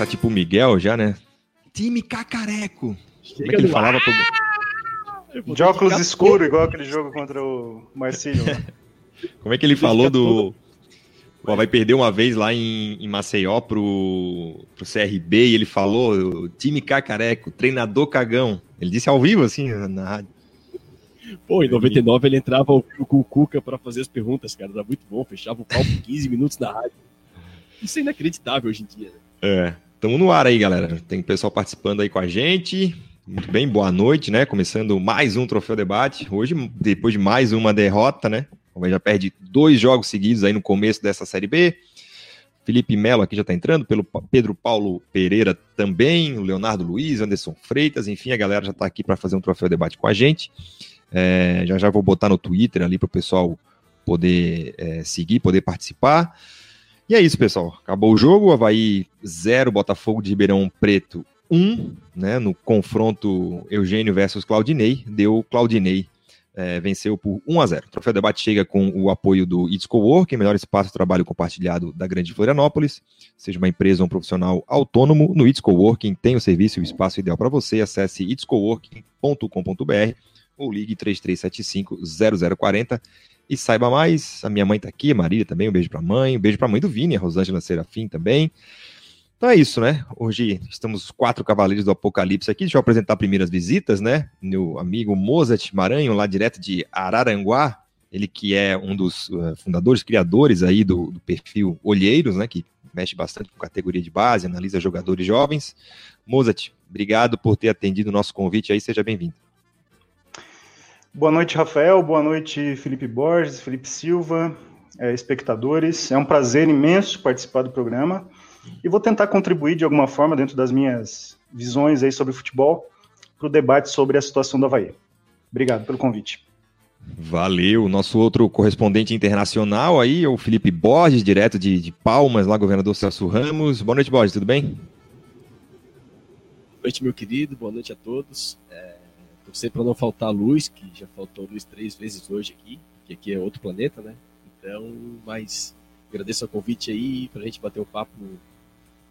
começar tipo o Miguel já, né? Time cacareco. Como é que ele falava pro... De óculos escuro, igual aquele jogo contra o Marcílio. Como é que ele falou do. Pô, vai perder uma vez lá em, em Maceió pro, pro CRB e ele falou: time cacareco, treinador cagão. Ele disse ao vivo, assim, na rádio. Pô, em 99 ele entrava com o Cuca para fazer as perguntas, cara. Era muito bom, fechava o pau por 15 minutos na rádio. Isso é inacreditável hoje em dia, né? É. Tamo no ar aí, galera. Tem pessoal participando aí com a gente. Muito bem, boa noite, né? Começando mais um Troféu Debate. Hoje, depois de mais uma derrota, né? O já perde dois jogos seguidos aí no começo dessa Série B. Felipe Melo aqui já está entrando, pelo Pedro Paulo Pereira também, o Leonardo Luiz, Anderson Freitas, enfim, a galera já está aqui para fazer um troféu debate com a gente. É, já já vou botar no Twitter ali para o pessoal poder é, seguir, poder participar. E é isso, pessoal. Acabou o jogo, Havaí 0, Botafogo de Ribeirão Preto 1, um, né, no confronto Eugênio versus Claudinei, deu Claudinei é, venceu por 1 a 0. O Troféu Debate chega com o apoio do It's Coworking, melhor espaço de trabalho compartilhado da Grande Florianópolis. Seja uma empresa ou um profissional autônomo, no It's Coworking tem o serviço e o espaço ideal para você. Acesse itscoworking.com.br ou ligue 3375-0040 e saiba mais. A minha mãe está aqui, a Marília também, um beijo para a mãe, um beijo para a mãe do Vini, a Rosângela Serafim também. Então é isso, né? Hoje estamos quatro cavaleiros do Apocalipse aqui. Deixa eu apresentar primeiras visitas, né? Meu amigo Mozart Maranhão, lá direto de Araranguá. Ele que é um dos uh, fundadores, criadores aí do, do, perfil Olheiros, né? Que mexe bastante com categoria de base, analisa jogadores jovens. Mozart, obrigado por ter atendido o nosso convite aí. Seja bem-vindo. Boa noite, Rafael. Boa noite, Felipe Borges, Felipe Silva, é, espectadores. É um prazer imenso participar do programa e vou tentar contribuir de alguma forma dentro das minhas visões aí sobre futebol para o debate sobre a situação do Havaí. Obrigado pelo convite. Valeu. Nosso outro correspondente internacional aí é o Felipe Borges, direto de, de Palmas, lá, governador Celso Ramos. Boa noite, Borges, tudo bem? Boa noite, meu querido. Boa noite a todos. É, torcer para não faltar luz, que já faltou luz três vezes hoje aqui, que aqui é outro planeta, né? Então, mas agradeço o convite aí para a gente bater um papo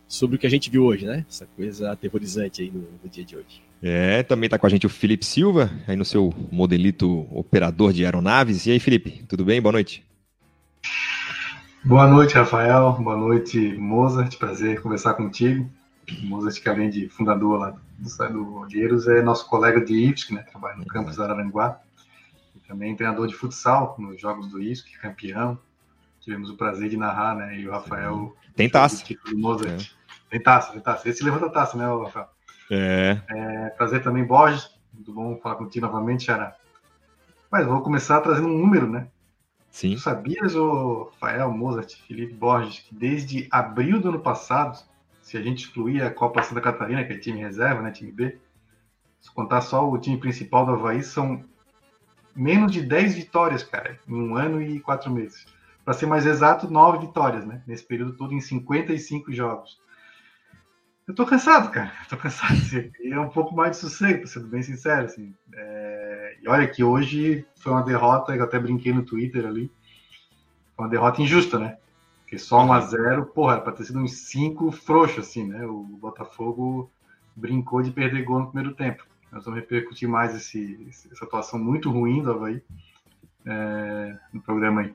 sobre o que a gente viu hoje, né? Essa coisa aterrorizante aí no, no dia de hoje. É, também está com a gente o Felipe Silva, aí no seu modelito operador de aeronaves. E aí, Felipe, tudo bem? Boa noite. Boa noite, Rafael. Boa noite, Mozart. Prazer conversar contigo. Mozart, que além de fundador lá do, do Olheiros, é nosso colega de IFSC, né? Trabalha no campus Araranguá. E também treinador de futsal nos Jogos do IFSC, campeão. Tivemos o prazer de narrar, né? E o Rafael... Tem taça. Mozart. É. Tem taça, tem taça. Esse levanta a taça, né, Rafael? É. é. Prazer também, Borges. Muito bom falar contigo novamente, Xará. Mas vou começar trazendo um número, né? Sim. Tu sabias, ô Rafael, Mozart, Felipe Borges, que desde abril do ano passado, se a gente excluir a Copa Santa Catarina, que é time reserva, né, time B, se contar só o time principal do Havaí, são menos de 10 vitórias, cara, em um ano e quatro meses. Para ser mais exato, nove vitórias, né? Nesse período todo, em 55 jogos. Eu tô cansado, cara. Tô cansado. E é um pouco mais de sossego, sendo bem sincero. Assim. É... E olha que hoje foi uma derrota, eu até brinquei no Twitter ali. Foi uma derrota injusta, né? Porque só 1 a 0 porra, era pra ter sido uns 5 frouxos, assim, né? O Botafogo brincou de perder gol no primeiro tempo. Nós vamos repercutir mais esse, essa atuação muito ruim do Havaí é, no programa aí.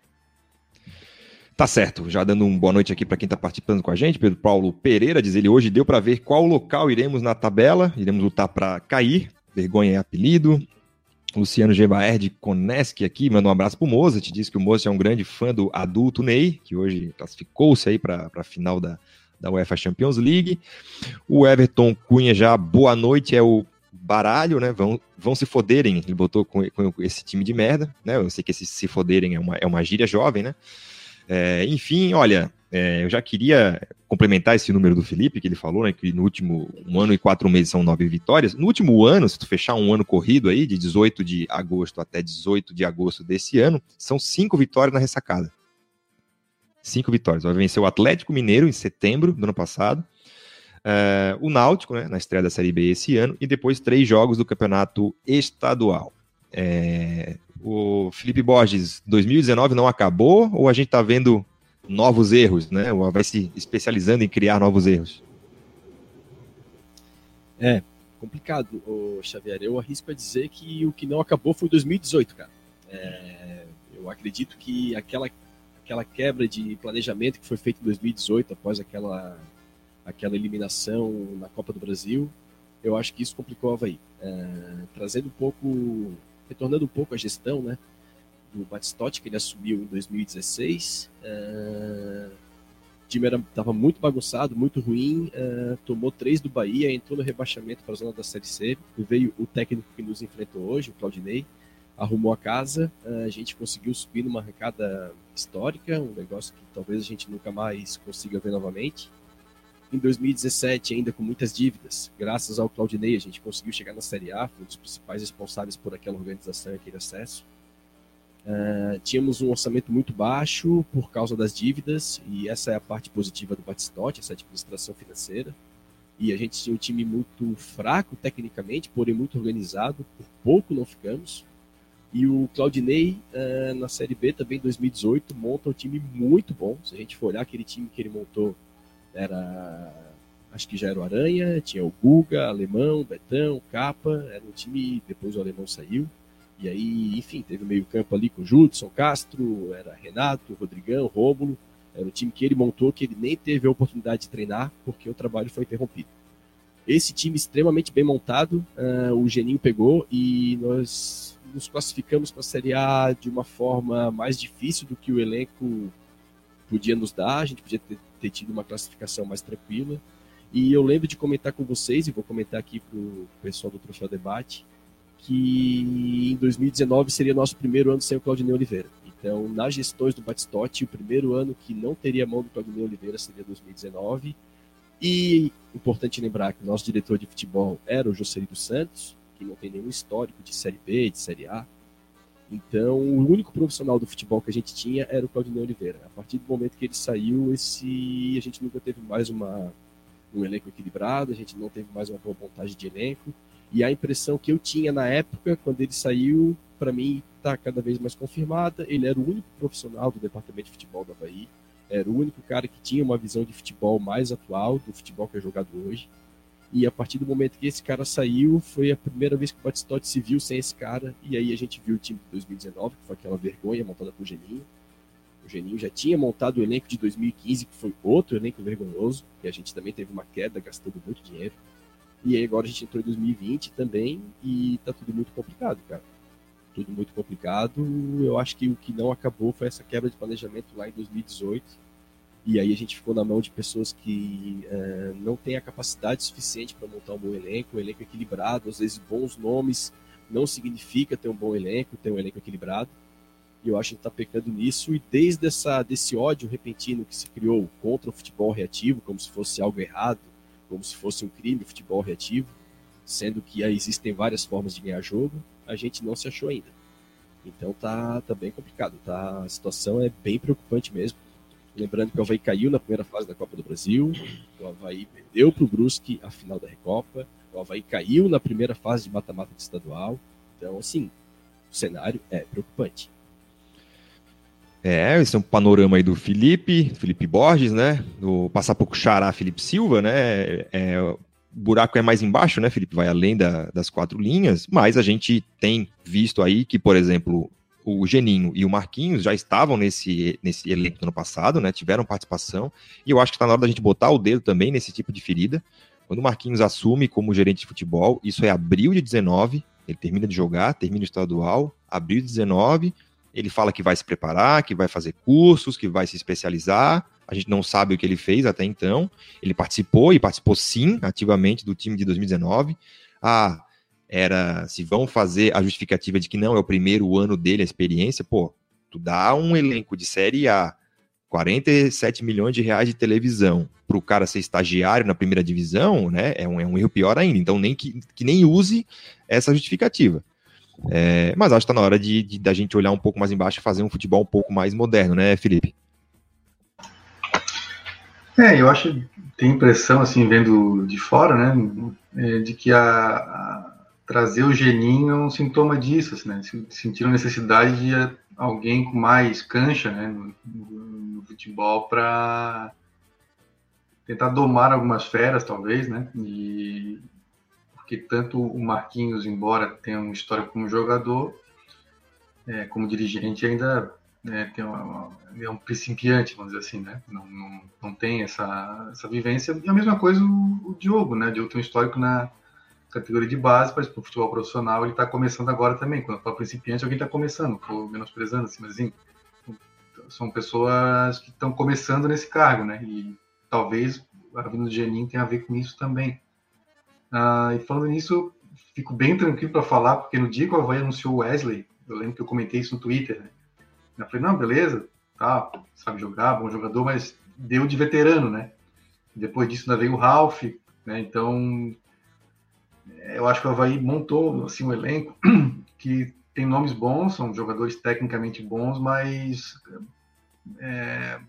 Tá certo, já dando uma boa noite aqui para quem está participando com a gente, Pedro Paulo Pereira, diz ele, hoje deu para ver qual local iremos na tabela, iremos lutar para cair, vergonha é apelido. Luciano Gebaer de Conesque aqui, manda um abraço pro Mozart, diz que o Mozart é um grande fã do adulto Ney, que hoje classificou-se aí para a final da, da UEFA Champions League. O Everton Cunha já, boa noite, é o baralho, né? Vão, vão se foderem, ele botou com, com esse time de merda, né? Eu sei que esse se foderem é uma, é uma gíria jovem, né? É, enfim, olha, é, eu já queria complementar esse número do Felipe, que ele falou, né, que no último um ano e quatro meses são nove vitórias. No último ano, se tu fechar um ano corrido aí, de 18 de agosto até 18 de agosto desse ano, são cinco vitórias na ressacada. Cinco vitórias. Vai vencer o Atlético Mineiro em setembro do ano passado, é, o Náutico, né, na estreia da Série B esse ano, e depois três jogos do campeonato estadual. É, o Felipe Borges, 2019 não acabou ou a gente está vendo novos erros, né? Ou vai se especializando em criar novos erros? É, complicado, o Xavier. Eu arrisco a dizer que o que não acabou foi 2018, cara. É, eu acredito que aquela, aquela quebra de planejamento que foi feita em 2018, após aquela, aquela eliminação na Copa do Brasil, eu acho que isso complicou o. É, trazendo um pouco, retornando um pouco à gestão, né? Do Batistotti, que ele assumiu em 2016. É, o time estava muito bagunçado, muito ruim, uh, tomou três do Bahia, entrou no rebaixamento para a zona da Série C. Veio o técnico que nos enfrentou hoje, o Claudinei, arrumou a casa, uh, a gente conseguiu subir numa arrancada histórica, um negócio que talvez a gente nunca mais consiga ver novamente. Em 2017, ainda com muitas dívidas, graças ao Claudinei, a gente conseguiu chegar na Série A, foi um dos principais responsáveis por aquela organização e aquele acesso. Uh, tínhamos um orçamento muito baixo por causa das dívidas, e essa é a parte positiva do Batistote, essa administração financeira. E a gente tinha um time muito fraco tecnicamente, porém muito organizado, por pouco não ficamos. E o Claudinei, uh, na Série B também, em 2018, monta um time muito bom. Se a gente for olhar aquele time que ele montou, era. Acho que já era o Aranha, tinha o Guga, Alemão, Betão, Capa. Era um time. Depois o Alemão saiu. E aí, enfim, teve o meio-campo ali com o Judson Castro, era Renato, Rodrigão, Rômulo. Era o time que ele montou, que ele nem teve a oportunidade de treinar, porque o trabalho foi interrompido. Esse time extremamente bem montado, uh, o Geninho pegou e nós nos classificamos para a Série A de uma forma mais difícil do que o elenco podia nos dar. A gente podia ter, ter tido uma classificação mais tranquila. E eu lembro de comentar com vocês, e vou comentar aqui para o pessoal do Troféu Debate, que em 2019 seria nosso primeiro ano sem o Claudinei Oliveira. Então, nas gestões do Batistotti, o primeiro ano que não teria mão do Claudinei Oliveira seria 2019. E importante lembrar que o nosso diretor de futebol era o dos Santos, que não tem nenhum histórico de Série B, de Série A. Então, o único profissional do futebol que a gente tinha era o Claudinei Oliveira. A partir do momento que ele saiu, esse a gente nunca teve mais uma, um elenco equilibrado, a gente não teve mais uma boa montagem de elenco. E a impressão que eu tinha na época, quando ele saiu, para mim está cada vez mais confirmada. Ele era o único profissional do departamento de futebol do Havaí, era o único cara que tinha uma visão de futebol mais atual do futebol que é jogado hoje. E a partir do momento que esse cara saiu, foi a primeira vez que o Batistotti se viu sem esse cara. E aí a gente viu o time de 2019, que foi aquela vergonha montada por Geninho. O Geninho já tinha montado o elenco de 2015, que foi outro elenco vergonhoso, que a gente também teve uma queda, gastando muito dinheiro. E aí agora a gente entrou em 2020 também e tá tudo muito complicado, cara. Tudo muito complicado. Eu acho que o que não acabou foi essa quebra de planejamento lá em 2018. E aí a gente ficou na mão de pessoas que é, não têm a capacidade suficiente para montar um bom elenco, um elenco equilibrado, às vezes bons nomes não significa ter um bom elenco, ter um elenco equilibrado. E eu acho que está pecando nisso. E desde essa, desse ódio repentino que se criou contra o futebol reativo, como se fosse algo errado, como se fosse um crime futebol reativo, sendo que existem várias formas de ganhar jogo, a gente não se achou ainda. Então tá, tá bem complicado, tá? A situação é bem preocupante mesmo. Lembrando que o Havaí caiu na primeira fase da Copa do Brasil, o Havaí perdeu para o Brusque a final da Recopa, o Havaí caiu na primeira fase de mata-mata de estadual. Então, assim, o cenário é preocupante. É, esse é um panorama aí do Felipe, Felipe Borges, né? Do passar pouco xará Felipe Silva, né? É, o buraco é mais embaixo, né, Felipe? Vai além da, das quatro linhas, mas a gente tem visto aí que, por exemplo, o Geninho e o Marquinhos já estavam nesse, nesse elenco no ano passado, né? Tiveram participação, e eu acho que está na hora da gente botar o dedo também nesse tipo de ferida. Quando o Marquinhos assume como gerente de futebol, isso é abril de 19, ele termina de jogar, termina o estadual, abril de 19, ele fala que vai se preparar, que vai fazer cursos, que vai se especializar. A gente não sabe o que ele fez até então. Ele participou e participou sim ativamente do time de 2019. Ah, era se vão fazer a justificativa de que não é o primeiro ano dele a experiência, pô, tu dá um elenco de série A, 47 milhões de reais de televisão para o cara ser estagiário na primeira divisão, né? É um, é um erro pior ainda. Então nem que, que nem use essa justificativa. É, mas acho que está na hora de, de, da gente olhar um pouco mais embaixo e fazer um futebol um pouco mais moderno, né, Felipe? É, eu acho, tem impressão, assim, vendo de fora, né, é, de que a, a, trazer o geninho é um sintoma disso, assim, né, sentiram necessidade de alguém com mais cancha, né, no, no futebol para tentar domar algumas feras, talvez, né, e porque tanto o Marquinhos, embora tenha uma história como jogador, é, como dirigente, ainda né, tem uma, uma, é um principiante, vamos dizer assim, né? Não, não, não tem essa, essa vivência. E a mesma coisa o, o Diogo, né? O Diogo tem um histórico na categoria de base, mas para o futebol profissional ele está começando agora também. Quando fala principiante, alguém está começando, estou menosprezando assim, mas assim, são pessoas que estão começando nesse cargo, né? E talvez a vinda do Geninho tenha a ver com isso também. Ah, e falando nisso, fico bem tranquilo para falar, porque no dia que o Havaí anunciou o Wesley, eu lembro que eu comentei isso no Twitter, né? Eu falei, não, beleza, tá, sabe jogar, bom jogador, mas deu de veterano, né? Depois disso ainda veio o Ralph, né? Então, eu acho que o Havaí montou assim, um elenco que tem nomes bons, são jogadores tecnicamente bons, mas é,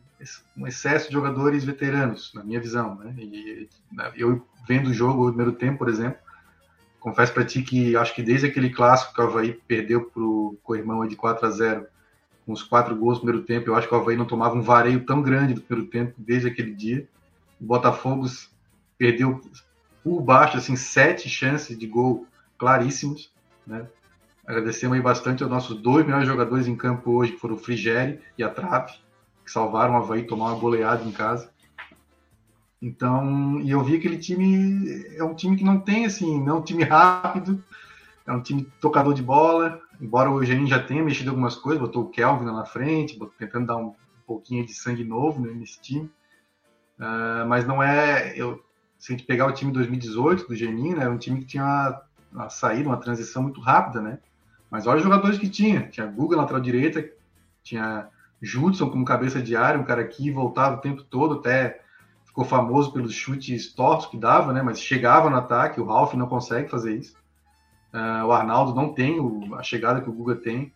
um excesso de jogadores veteranos, na minha visão. Né? E eu vendo o jogo, o primeiro tempo, por exemplo, confesso para ti que acho que desde aquele clássico que o Havaí perdeu para o Coirmão de 4 a 0 com os quatro gols no primeiro tempo, eu acho que o Havaí não tomava um vareio tão grande no primeiro tempo desde aquele dia. O Botafogo perdeu por baixo, assim, sete chances de gol claríssimos, né? Agradecemos aí bastante aos nossos dois melhores jogadores em campo hoje, que foram o Frigeri e a Trave, que salvaram o Havaí tomar uma goleada em casa. Então, e eu vi aquele time, é um time que não tem, assim, não é um time rápido, é um time tocador de bola, embora o Eugênio já tenha mexido algumas coisas, botou o Kelvin na frente, tentando dar um pouquinho de sangue novo né, nesse time, uh, mas não é, eu, se a gente pegar o time de 2018 do Geninho, né, era um time que tinha uma, uma saída, uma transição muito rápida, né, mas olha os jogadores que tinha, tinha Guga na lateral direita, tinha Judson como cabeça de área, um cara que voltava o tempo todo, até ficou famoso pelos chutes tortos que dava, né? Mas chegava no ataque, o Ralph não consegue fazer isso. Uh, o Arnaldo não tem o, a chegada que o Guga tem.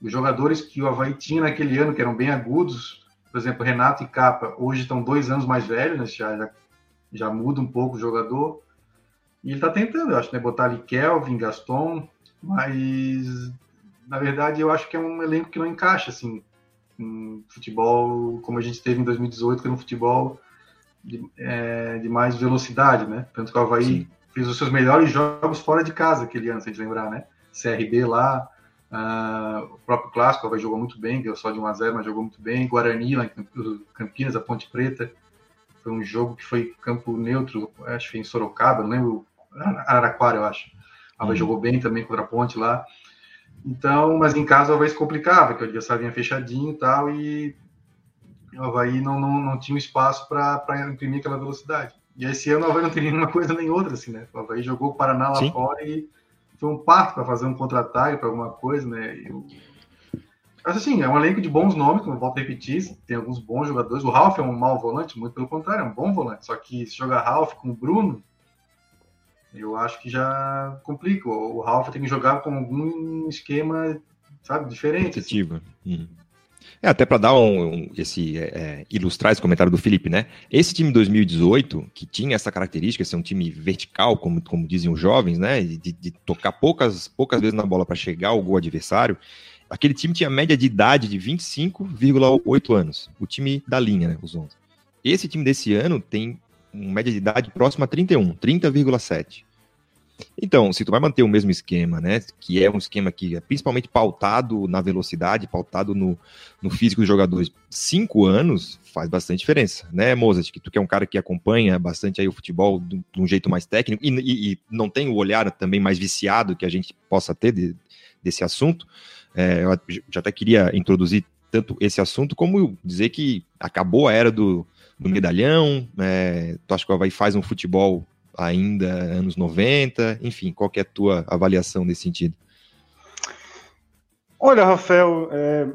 Os jogadores que o Havaí tinha naquele ano, que eram bem agudos, por exemplo, Renato e Capa, hoje estão dois anos mais velhos, né? já, já, já muda um pouco o jogador. E ele está tentando, eu acho, né? botar ali Kelvin, Gaston, mas na verdade eu acho que é um elenco que não encaixa assim um futebol como a gente teve em 2018, que era um futebol de, é, de mais velocidade, né? Tanto que o Havaí Sim. fez os seus melhores jogos fora de casa aquele ano, se a gente lembrar, né? CRB lá, uh, o próprio Clássico, o Havaí jogou muito bem, deu só de 1 a 0 mas jogou muito bem. Guarani, lá em Campinas, a Ponte Preta, foi um jogo que foi campo neutro, acho que em Sorocaba, não lembro, Araraquara, eu acho. O Havaí uhum. jogou bem também contra a Ponte lá. Então, mas em casa o Havaí se complicava, que o adversário vinha fechadinho e tal, e o Havaí não, não, não tinha espaço para imprimir aquela velocidade. E esse ano o Havaí não tem nenhuma coisa nem outra, assim, né? O Havaí jogou o Paraná lá Sim. fora e foi um parto para fazer um contra-ataque, para alguma coisa, né? Eu... Mas assim, é um elenco de bons nomes, como eu volto a repetir, tem alguns bons jogadores. O Ralf é um mau volante, muito pelo contrário, é um bom volante. Só que se jogar Ralf com o Bruno, eu acho que já complica. O Ralf tem que jogar com algum esquema, sabe, diferente. Assim. Uhum. É, até para dar um, um esse é, é, ilustrar esse comentário do Felipe, né? Esse time 2018, que tinha essa característica, ser um time vertical, como, como dizem os jovens, né? De, de tocar poucas, poucas vezes na bola para chegar ao gol adversário, aquele time tinha média de idade de 25,8 anos. O time da linha, né? Os 11. Esse time desse ano tem uma média de idade próxima a 31, 30,7. Então, se tu vai manter o mesmo esquema, né, que é um esquema que é principalmente pautado na velocidade, pautado no, no físico dos jogadores, cinco anos faz bastante diferença, né, Mozart? Que tu que é um cara que acompanha bastante aí o futebol de, um jeito mais técnico e, e, e, não tem o olhar também mais viciado que a gente possa ter de, desse assunto. É, eu já até queria introduzir tanto esse assunto como dizer que acabou a era do, do medalhão, é, tu acha que o Havaí faz um futebol ainda anos 90, enfim, qual é a tua avaliação nesse sentido? Olha, Rafael, é,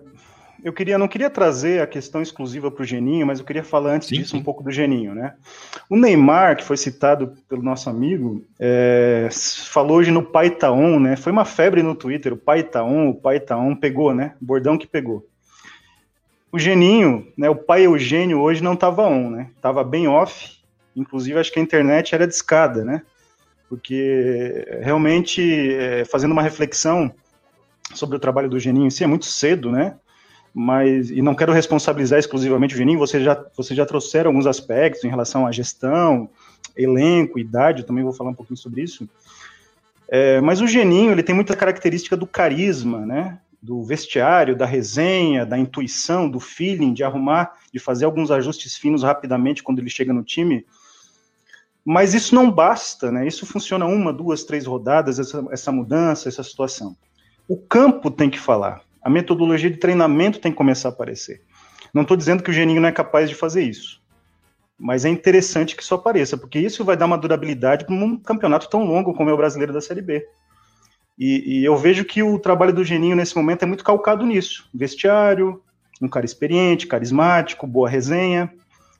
eu queria, não queria trazer a questão exclusiva para o Geninho, mas eu queria falar antes sim, disso sim. um pouco do Geninho, né? O Neymar, que foi citado pelo nosso amigo, é, falou hoje no Pai Taon, né? Foi uma febre no Twitter, o Pai Taon, o Pai Taon pegou, né? O bordão que pegou. O Geninho, né, o pai Eugênio hoje não estava on, né? Tava bem off. Inclusive, acho que a internet era discada, né? Porque realmente, é, fazendo uma reflexão sobre o trabalho do Geninho, sim, é muito cedo, né? mas e não quero responsabilizar exclusivamente o Geninho, vocês já, vocês já trouxeram alguns aspectos em relação à gestão, elenco, idade, eu também vou falar um pouquinho sobre isso. É, mas o Geninho, ele tem muita característica do carisma, né? Do vestiário, da resenha, da intuição, do feeling, de arrumar, de fazer alguns ajustes finos rapidamente quando ele chega no time. Mas isso não basta, né? Isso funciona uma, duas, três rodadas, essa, essa mudança, essa situação. O campo tem que falar a metodologia de treinamento tem que começar a aparecer. Não estou dizendo que o Geninho não é capaz de fazer isso, mas é interessante que isso apareça, porque isso vai dar uma durabilidade para um campeonato tão longo como é o brasileiro da Série B. E, e, eu vejo que o trabalho do Geninho nesse momento é muito calcado nisso: vestiário, um cara experiente, carismático, boa resenha.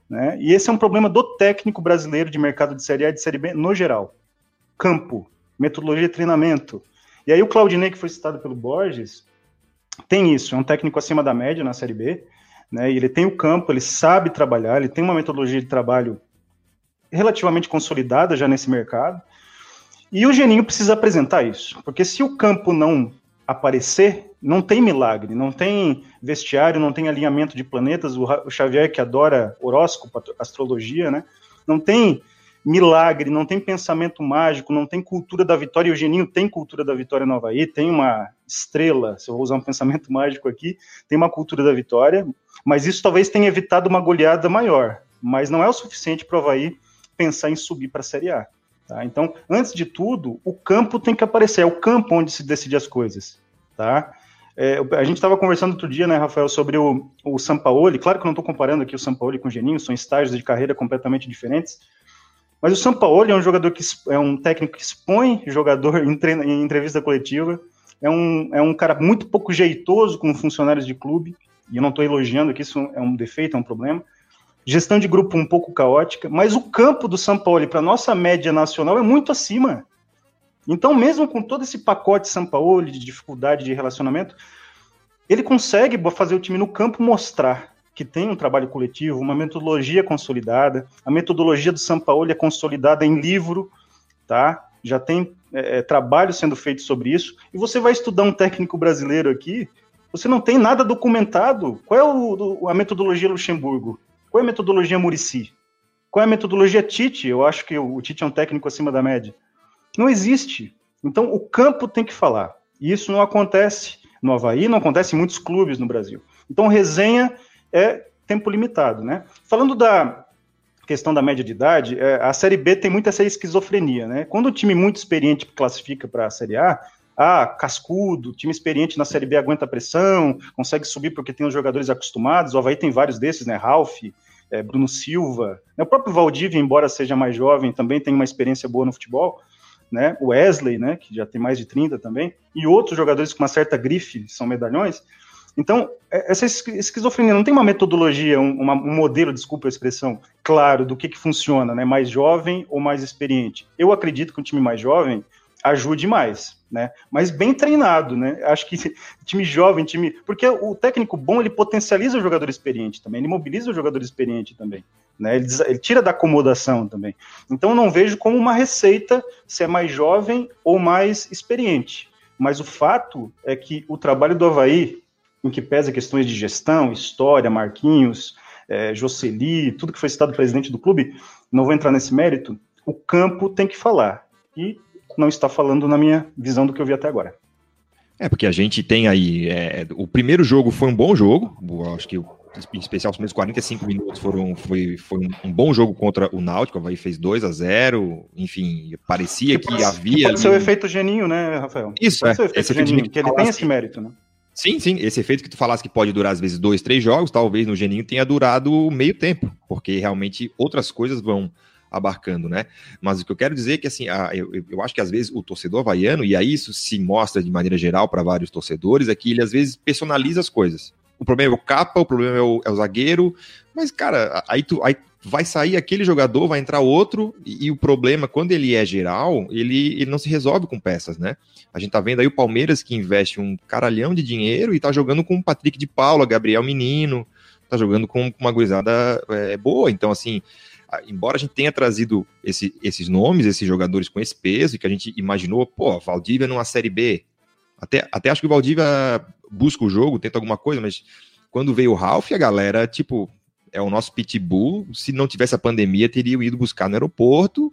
Né? E esse é um problema do técnico brasileiro de mercado de Série A e de Série B no geral. Campo, metodologia de treinamento. E aí o Claudinei, que foi citado pelo Borges, tem isso, é um técnico acima da média na Série B, né? E ele tem o campo, ele sabe trabalhar, ele tem uma metodologia de trabalho relativamente consolidada já nesse mercado. E o Geninho precisa apresentar isso, porque se o campo não aparecer, não tem milagre, não tem vestiário, não tem alinhamento de planetas. O Xavier, que adora horóscopo, astrologia, né? Não tem milagre, não tem pensamento mágico, não tem cultura da vitória. E o Geninho tem cultura da vitória no Havaí, tem uma estrela, se eu vou usar um pensamento mágico aqui, tem uma cultura da vitória, mas isso talvez tenha evitado uma goleada maior. Mas não é o suficiente para o Havaí pensar em subir para a Série A. Tá? Então, antes de tudo, o campo tem que aparecer, é o campo onde se decide as coisas. Tá? É, a gente estava conversando outro dia, né, Rafael, sobre o, o Sampaoli. Claro que eu não estou comparando aqui o Sampaoli com o Geninho, são estágios de carreira completamente diferentes, mas o Sampaoli é um jogador que é um técnico que expõe jogador em, treino, em entrevista coletiva. É um, é um cara muito pouco jeitoso com funcionários de clube. E eu não estou elogiando que isso é um defeito, é um problema. Gestão de grupo um pouco caótica, mas o campo do São Paulo para nossa média nacional é muito acima. Então, mesmo com todo esse pacote São Paulo de dificuldade de relacionamento, ele consegue fazer o time no campo mostrar que tem um trabalho coletivo, uma metodologia consolidada. A metodologia do São Paulo é consolidada em livro, tá? Já tem é, é, trabalho sendo feito sobre isso. E você vai estudar um técnico brasileiro aqui, você não tem nada documentado. Qual é o, a metodologia Luxemburgo? Qual é a metodologia Murici? Qual é a metodologia Tite? Eu acho que o, Tite é um técnico acima da média. Não existe. Então, o campo tem que falar. E isso não acontece no Havaí, não acontece em muitos clubes no Brasil. Então, resenha é tempo limitado, né? Falando da questão da média de idade, é, a Série B tem muita essa esquizofrenia, né? Quando o time muito experiente classifica para a Série A, ah, cascudo, time experiente na Série B aguenta pressão, consegue subir porque tem os jogadores acostumados, o Havaí tem vários desses, né? Ralph, é, Bruno Silva, né? o próprio Valdívia, embora seja mais jovem, também tem uma experiência boa no futebol, né? O Wesley, né? Que já tem mais de 30 também, e outros jogadores com uma certa grife são medalhões, então, é, essa esquizofrenia não tem uma metodologia, um, um modelo, desculpa a expressão, claro do que, que funciona, né? Mais jovem ou mais experiente. Eu acredito que um time mais jovem ajude mais, né? Mas bem treinado, né? Acho que time jovem, time. Porque o técnico bom ele potencializa o jogador experiente também, ele mobiliza o jogador experiente também. Né? Ele, ele tira da acomodação também. Então não vejo como uma receita se é mais jovem ou mais experiente. Mas o fato é que o trabalho do Havaí, em que pesa questões de gestão, história, Marquinhos, é, Jocely, tudo que foi citado presidente do clube, não vou entrar nesse mérito, o campo tem que falar. E não está falando na minha visão do que eu vi até agora. É, porque a gente tem aí. É, o primeiro jogo foi um bom jogo, acho que em especial os primeiros 45 minutos foram, foi, foi um, bom jogo contra o Náutico, o Havaí fez 2 a 0 enfim, parecia que, que havia. Que pode ser o efeito geninho, né, Rafael? Isso, pode é. esse efeito geninho, que ele tem esse mérito, né? Sim, sim. Esse efeito que tu falasse que pode durar às vezes dois, três jogos, talvez no Geninho tenha durado meio tempo, porque realmente outras coisas vão abarcando, né? Mas o que eu quero dizer é que, assim, a, eu, eu acho que às vezes o torcedor havaiano, e aí isso se mostra de maneira geral para vários torcedores, é que ele às vezes personaliza as coisas. O problema é o capa, o problema é o, é o zagueiro, mas, cara, aí tu, aí vai sair aquele jogador, vai entrar outro, e, e, o problema, quando ele é geral, ele, ele não se resolve com peças, né? A gente tá vendo aí o Palmeiras que investe um caralhão de dinheiro e tá jogando com o Patrick de Paula, Gabriel Menino, tá jogando com uma gurizada é, boa. Então, assim, embora a gente tenha trazido esse, esses nomes, esses jogadores com esse peso, que a gente imaginou, pô, Valdívia numa Série B. Até, até acho que o Valdívia busca o jogo, tenta alguma coisa, mas quando veio o Ralph, a galera, tipo, é o nosso pitbull. Se não tivesse a pandemia, teria ido buscar no aeroporto.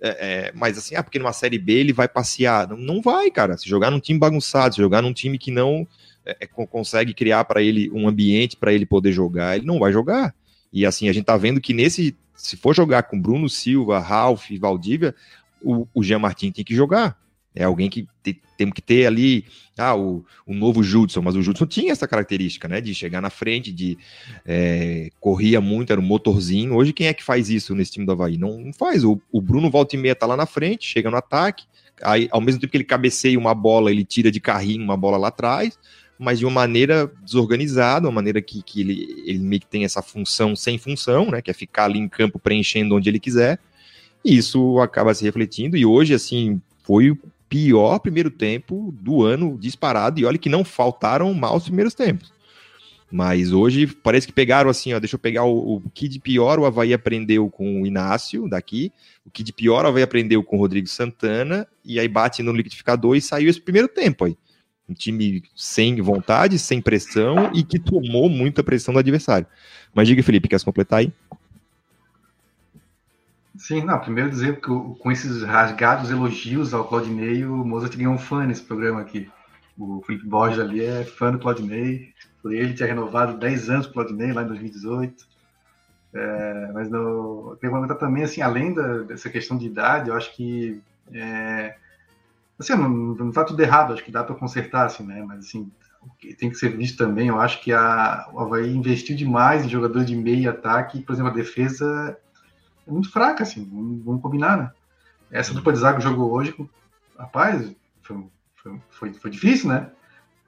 É, é, mas assim, ah, porque numa série B ele vai passear. Não, não vai, cara. Se jogar num time bagunçado, se jogar num time que não é, é consegue criar para ele um ambiente para ele poder jogar, ele não vai jogar. E assim, a gente tá vendo que nesse, se for jogar com Bruno Silva, Ralph, Valdívia, o, o Jean Martin tem que jogar. É alguém que te, temos que ter ali, ah, o, o novo Judson, mas o Judson tinha essa característica, né, de chegar na frente, de é, corria muito, era um motorzinho. Hoje quem é que faz isso nesse time do Havaí? Não, não faz. O, o Bruno volta e meia tá lá na frente, chega no ataque, aí ao mesmo tempo que ele cabeceia uma bola, ele tira de carrinho uma bola lá atrás, mas de uma maneira desorganizada, uma maneira que, que ele, ele meio que tem essa função sem função, né, que é ficar ali em campo preenchendo onde ele quiser, e isso acaba se refletindo, e hoje, assim, foi pior primeiro tempo do ano disparado, e olha que não faltaram maus primeiros tempos. Mas hoje parece que pegaram assim, ó, deixa eu pegar o, o que de pior o Havaí aprendeu com o Inácio daqui, o que de pior o Havaí aprendeu com o Rodrigo Santana, e aí bate no liquidificador e saiu esse primeiro tempo aí. Um time sem vontade, sem pressão e que tomou muita pressão do adversário. Mas diga, Felipe, quer completar aí? Sim, não, primeiro dizer que com esses rasgados elogios ao Claudinei, o Mozart ganhou um fã nesse programa aqui. O Felipe Borges ali é fã do Claudinei, por ele tinha renovado 10 anos o Claudinei lá em 2018. É, mas no, tem que comentar também, assim, além da, dessa questão de idade, eu acho que é, assim, não, não tá tudo errado, acho que dá para consertar, assim, né? Mas assim, tem que ser visto também, eu acho que a, o Havaí investiu demais em jogador de meio ataque, por exemplo, a defesa é muito fraca, assim, vamos, combinar, né? Essa dupla de zaga jogou hoje, rapaz, foi, foi, foi, difícil, né?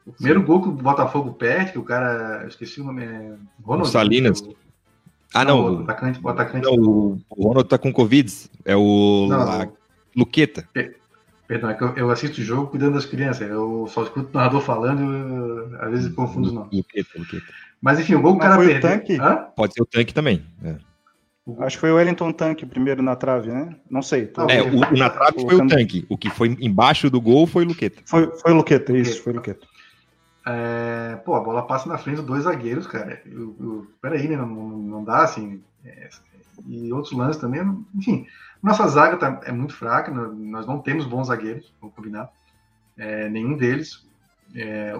O primeiro Sim. gol que o Botafogo perde, que o cara, eu esqueci o nome, é Ronald. Salinas. O, ah, não. não o, atacante, o atacante. Não, o, Ronald tá com Covid, é o não, La, Luqueta. Perdão, é que eu, eu, assisto o jogo cuidando das crianças, eu só escuto o narrador falando e às vezes confundo os nomes. Luqueta, Luqueta. Mas enfim, o gol que o cara perdeu. Pode ser o tanque também. É. Acho que foi o Wellington Tanque primeiro na trave, né? Não sei. Tô... É, o, o, na trave foi o Tanque. O que foi embaixo do gol foi o Luqueta. Foi, foi o Luqueta, isso, foi o Luqueta. É, pô, a bola passa na frente dos dois zagueiros, cara. Eu, eu, peraí, né? Não, não dá assim. É, e outros lances também. Enfim, nossa zaga tá, é muito fraca. Nós não temos bons zagueiros, vamos combinar. É, nenhum deles. É,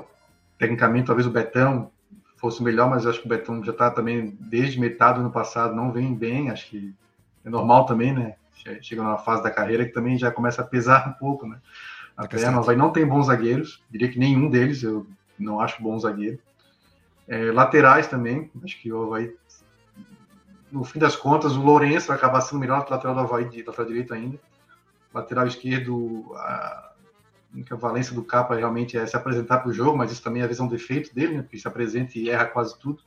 tecnicamente, talvez o Betão fosse melhor, mas acho que o Betão já está também desde metade do ano passado, não vem bem, acho que é normal também, né? Chega numa fase da carreira que também já começa a pesar um pouco, né? A é perna, vai não tem bons zagueiros, diria que nenhum deles eu não acho bom zagueiro. É, laterais também, acho que o Havaí, no fim das contas, o Lourenço vai acabar sendo o melhor lateral do Havaí, de lateral direito ainda. Lateral esquerdo, a, que a valência do Capa realmente é se apresentar para o jogo, mas isso também é a visão defeito dele, né? Porque se apresenta e erra quase tudo.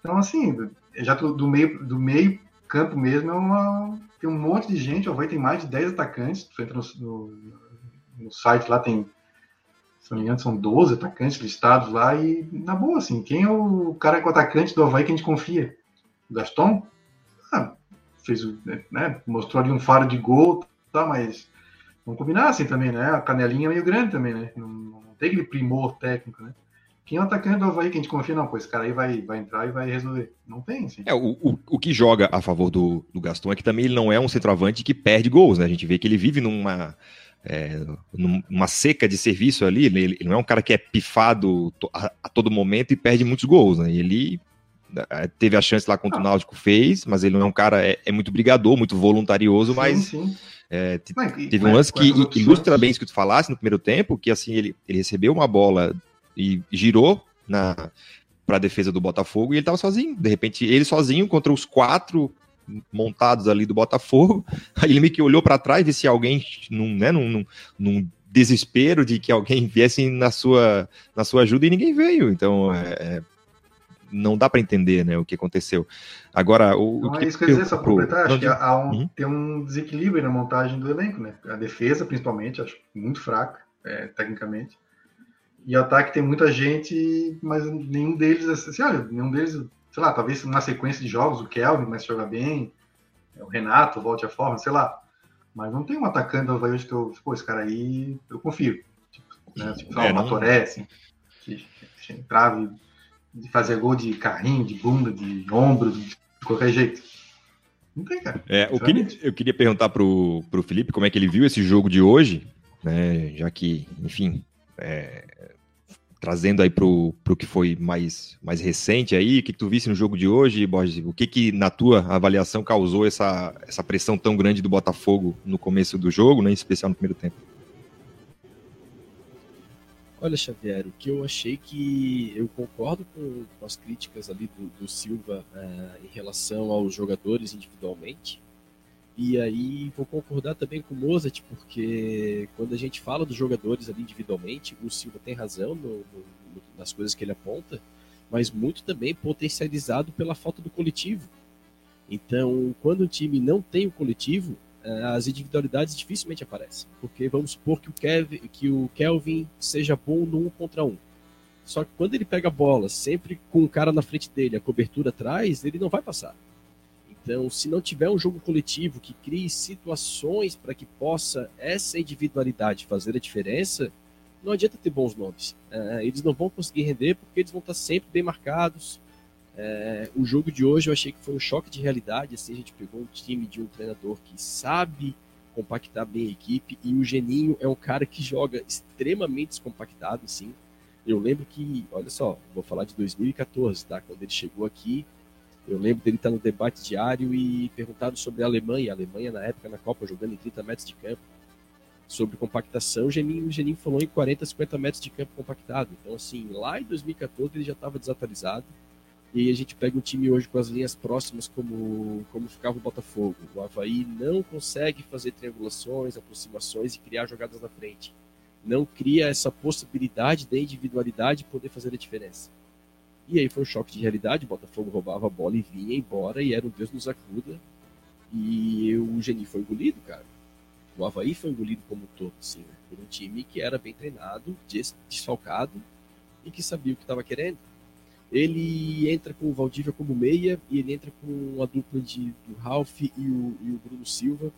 Então, assim, já do meio, do meio campo mesmo, é uma, tem um monte de gente, o Havaí tem mais de 10 atacantes, tu entra no, no, no, site lá, tem, se não me engano, são 12 atacantes listados lá, e na boa, assim, quem é o cara com atacante do Havaí que a gente confia? Gaston? Ah, fez, né, mostrou ali um faro de gol, tá, mas Vamos combinar assim também, né? A canelinha é meio grande também, né? Não, não tem aquele primor técnico, né? Quem é o atacante do Havaí que a gente confia? Não, pô, esse cara aí vai, vai entrar e vai resolver. Não tem, assim. É, o, o, o que joga a favor do, do Gaston é que também ele não é um centroavante que perde gols, né? A gente vê que ele vive numa, é, numa seca de serviço ali, ele, ele, não é um cara que é pifado a, a, todo momento e perde muitos gols, né? Ele teve a chance lá contra ah. o Náutico, fez, mas ele não é um cara, é, é muito brigador, muito voluntarioso, sim, mas sim. É, teve um lance que ilustra bem isso que tu falasse no primeiro tempo, que assim, ele, ele recebeu uma bola e girou na para a defesa do Botafogo e ele estava sozinho. De repente, ele sozinho contra os quatro montados ali do Botafogo. Aí ele meio que olhou para trás, ver se alguém, num, né, num, num, num, desespero de que alguém viesse na sua, na sua ajuda e ninguém veio. Então, é, é não dá para entender né, o que aconteceu. Agora, o, não, o que é isso que eu dizer, só completar, acho que há um, uhum. tem um desequilíbrio na montagem do elenco, né? A defesa, principalmente, acho muito fraca, é, tecnicamente. E o ataque tem muita gente, mas nenhum deles, assim, olha, nenhum deles, sei lá, talvez na sequência de jogos, o Kelvin mas joga bem, o Renato volte à forma, sei lá. Mas não tem um atacante do Havaí que eu, pô, esse cara aí, eu confio. Tipo, né? tipo, é, não... Toré, assim, que, que trave de fazer gol de carrinho, de bunda, de ombro, de qualquer jeito. Não tem, cara. É, eu, queria, eu queria perguntar pro, pro Felipe como é que ele viu esse jogo de hoje, né? Já que, enfim, é, trazendo aí pro, pro que foi mais, mais recente aí, o que, que tu visse no jogo de hoje, Borges? O que que, na tua avaliação, causou essa, essa pressão tão grande do Botafogo no começo do jogo, né? Em especial no primeiro tempo? Olha, Xavier, o que eu achei que eu concordo com, com as críticas ali do, do Silva uh, em relação aos jogadores individualmente. E aí vou concordar também com o Mozart, porque quando a gente fala dos jogadores ali individualmente, o Silva tem razão no, no, nas coisas que ele aponta, mas muito também potencializado pela falta do coletivo. Então, quando o time não tem o coletivo, as individualidades dificilmente aparecem. Porque vamos supor que o, Kevin, que o Kelvin seja bom no um contra um. Só que quando ele pega a bola, sempre com o cara na frente dele, a cobertura atrás, ele não vai passar. Então, se não tiver um jogo coletivo que crie situações para que possa essa individualidade fazer a diferença, não adianta ter bons nomes. É, eles não vão conseguir render porque eles vão estar sempre bem marcados, é, o jogo de hoje eu achei que foi um choque de realidade. Assim, a gente pegou um time de um treinador que sabe compactar bem a equipe e o Geninho é um cara que joga extremamente descompactado, assim. Eu lembro que, olha só, vou falar de 2014, tá? Quando ele chegou aqui, eu lembro dele estar no debate diário e perguntado sobre a Alemanha, a Alemanha na época na Copa jogando em 30 metros de campo, sobre compactação, o Geninho, o Geninho falou em 40, 50 metros de campo compactado. Então, assim, lá em 2014 ele já estava desatualizado e a gente pega um time hoje com as linhas próximas, como, como ficava o Botafogo. O Havaí não consegue fazer triangulações, aproximações e criar jogadas na frente. Não cria essa possibilidade da individualidade poder fazer a diferença. E aí foi um choque de realidade. O Botafogo roubava a bola e vinha embora, e era um Deus nos acuda. E o Geni foi engolido, cara. O Havaí foi engolido como um todo, assim, né? por um time que era bem treinado, desfalcado e que sabia o que estava querendo ele entra com o Valdívia como meia e ele entra com a dupla de, do Ralph e o, e o Bruno Silva.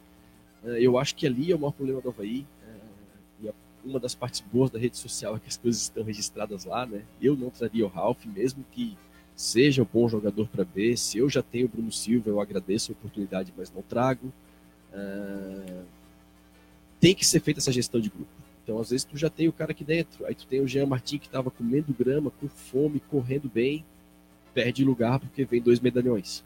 Uh, eu acho que ali é o maior problema do Havaí. Uh, e uma das partes boas da rede social é que as coisas estão registradas lá, né? Eu não traria o Ralph, mesmo que seja um bom jogador para B. Se eu já tenho o Bruno Silva, eu agradeço a oportunidade, mas não trago. Uh, tem que ser feita essa gestão de grupo. Então, às vezes, tu já tem o cara aqui dentro. Aí tu tem o Jean Martin que estava comendo grama, com fome, correndo bem, perde lugar porque vem dois medalhões.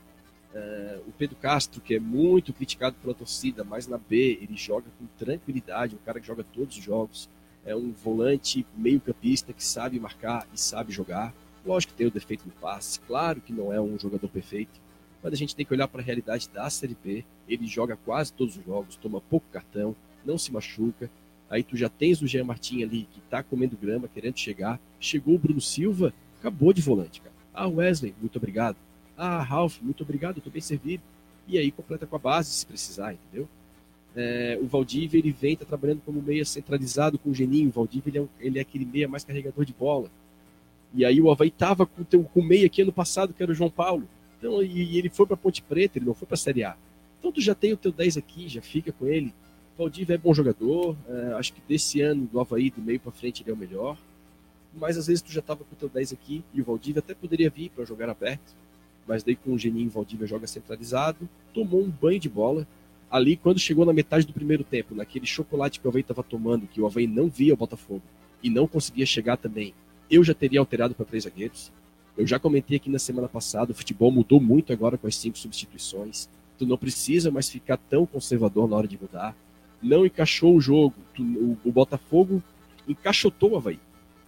Uh, o Pedro Castro, que é muito criticado pela torcida, mas na B ele joga com tranquilidade, um cara que joga todos os jogos. É um volante meio-campista que sabe marcar e sabe jogar. Lógico que tem o defeito no passe, claro que não é um jogador perfeito, mas a gente tem que olhar para a realidade da Série B. Ele joga quase todos os jogos, toma pouco cartão, não se machuca, Aí tu já tens o Jean Martin ali que tá comendo grama, querendo chegar. Chegou o Bruno Silva, acabou de volante, cara. Ah, Wesley, muito obrigado. Ah, Ralph, muito obrigado, tô bem servido. E aí completa com a base se precisar, entendeu? É, o Valdívia ele vem, tá trabalhando como meia centralizado com o Geninho. O Valdívia ele é, ele é aquele meia mais carregador de bola. E aí o Havaí tava com, com o meia aqui ano passado, que era o João Paulo. Então, e, e ele foi para Ponte Preta, ele não foi para Série A. Então tu já tem o teu 10 aqui, já fica com ele. Valdívia é bom jogador, é, acho que desse ano do Havaí, do meio para frente, ele é o melhor. Mas às vezes tu já estava com o teu 10 aqui e o Valdívia até poderia vir para jogar aberto. Mas daí com o Geninho, o Valdívia joga centralizado, tomou um banho de bola. Ali, quando chegou na metade do primeiro tempo, naquele chocolate que o Havaí estava tomando, que o Havaí não via o Botafogo e não conseguia chegar também, eu já teria alterado para três zagueiros. Eu já comentei aqui na semana passada, o futebol mudou muito agora com as cinco substituições. Tu não precisa mais ficar tão conservador na hora de mudar não encaixou o jogo. Tu, o, o, Botafogo encaixotou o Havaí.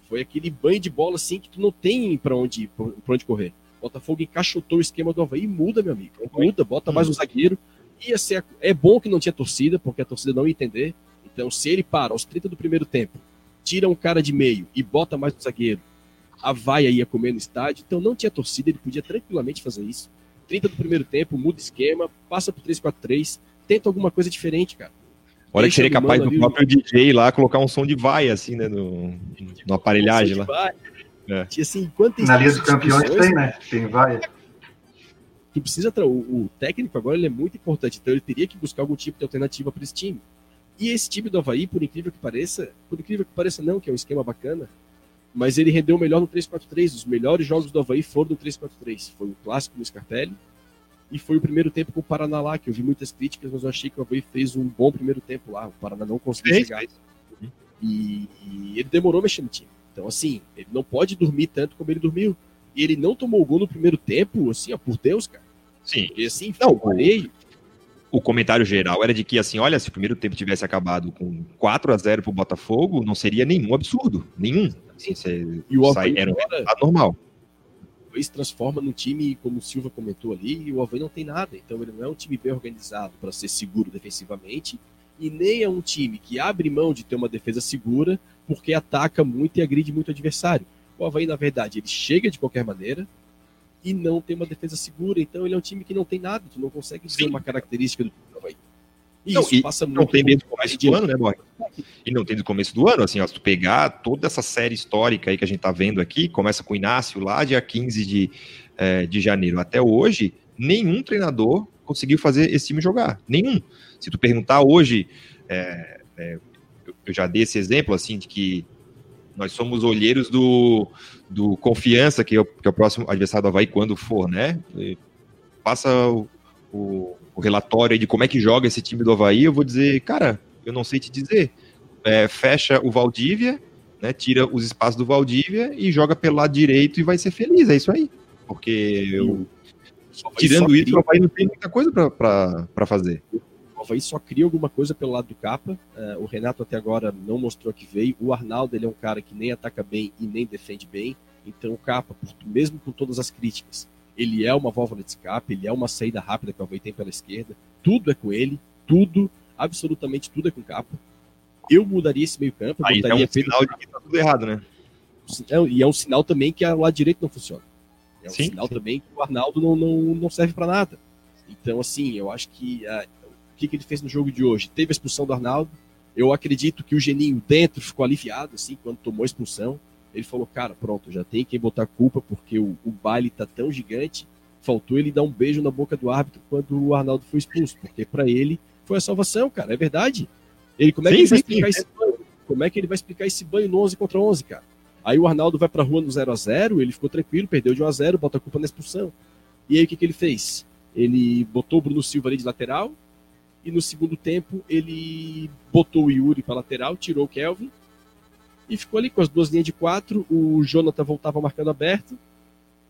Foi aquele banho de bola assim que tu não tem para onde, pra onde correr. O Botafogo encaixotou o esquema do Havaí muda, meu amigo. Muda, bota mais um zagueiro. Ia ser, é bom que não tinha torcida, porque a torcida não ia entender. Então, se ele para aos 30 do primeiro tempo, tira um cara de meio e bota mais um zagueiro, a vaia ia comer no estádio. Então, não tinha torcida, ele podia tranquilamente fazer isso. 30 do primeiro tempo, muda esquema, passa pro 3-4-3, tenta alguma coisa diferente, cara. Olha que seria capaz do próprio DJ lá colocar um som de vai, assim, né? No, no aparelhagem lá. É. E, assim, Na Liga dos Campeões tem, né? Tem vai. Tu precisa. O, o, técnico agora ele é muito importante, então ele teria que buscar algum tipo de alternativa para esse time. E esse time do Havaí, por incrível que pareça, por incrível que pareça, não, que é um esquema bacana, mas ele rendeu melhor no 3-4-3. Os melhores jogos do Havaí foram no 3-4-3. Foi o clássico no Scarpelli e foi o primeiro tempo com o Paraná lá, que eu vi muitas críticas, mas eu achei que o Havaí fez um bom primeiro tempo lá. O Paraná não conseguiu Fez, chegar. E, e ele demorou mexendo no time. Então, assim, ele não pode dormir tanto como ele dormiu. E ele não tomou gol no primeiro tempo, assim, ó, por Deus, cara. Sim. E assim, Não, alheio. O comentário geral era de que, assim, olha, se o primeiro tempo tivesse acabado com 4 a 0 pro Botafogo, não seria nenhum absurdo. Nenhum. Assim, E o sai- era um resultado normal. Se transforma num time, como o Silva comentou ali, e o Havaí não tem nada. Então ele não é um time bem organizado para ser seguro defensivamente, e nem é um time que abre mão de ter uma defesa segura porque ataca muito e agride muito o adversário. O Havaí, na verdade, ele chega de qualquer maneira e não tem uma defesa segura. Então ele é um time que não tem nada, tu não consegue dizer Sim. uma característica do do Não, isso e passa Não muito tem desde o começo do ano, né, Borges? E não tem desde o começo do ano, assim, ó, se tu pegar toda essa série histórica aí que a gente tá vendo aqui, começa com o Inácio lá dia 15 de, eh, de janeiro até hoje, nenhum treinador conseguiu fazer esse time jogar. Nenhum. Se tu perguntar hoje, eh, eu- eu já dei esse exemplo, assim, de que nós somos olheiros do, do Confiança, que é, o, que é o próximo adversário do Havaí quando for, né? E passa o, o, o relatório de como é que joga esse time do Havaí, eu vou dizer, cara, eu não sei te dizer. É, fecha o Valdívia, né, tira os espaços do Valdívia e joga pelo lado direito e vai ser feliz, é isso aí. Porque eu, tirando isso, cria- o Havaí não tem muita coisa pra fazer. O Havaí só cria alguma coisa pelo lado do capa. É, o Renato até agora não mostrou que veio. O Arnaldo ele é um cara que nem ataca bem e nem defende bem. Então o capa, mesmo com todas as críticas, ele é uma válvula de escape, ele é uma saída rápida que o Havaí tem pela esquerda. Tudo é com ele, tudo, absolutamente tudo é com o capa. Eu mudaria esse meio campo, Aí é botaria um Pedro sinal de que tá tudo errado, né? é, e é um sinal também que o lado direito não funciona. É um Sim, sinal sim. também que o Arnaldo não, não, não serve para nada. Então, assim, eu acho que ah, o que, que ele fez no jogo de hoje? Teve a expulsão do Arnaldo. Eu acredito que o Geninho dentro ficou aliviado, assim, quando tomou a expulsão. Ele falou, cara, pronto, já tem quem botar culpa, porque o, o baile tá tão gigante. Faltou ele dar um beijo na boca do árbitro quando o Arnaldo foi expulso, porque para ele foi a salvação, cara, é verdade. Ele, como é que Sim, ele vai sim, explicar sim. esse banho? Como é que ele vai explicar esse banho no 11 contra 11, cara? Aí o Arnaldo vai pra rua no 0 a 0 ele ficou tranquilo, perdeu de 1 a 0 bota a culpa na expulsão. E aí o que, que ele fez? Ele botou o Bruno Silva ali de lateral, e no segundo tempo ele botou o Yuri para lateral, tirou o Kelvin, e ficou ali com as duas linhas de quatro, o Jonathan voltava marcando aberto,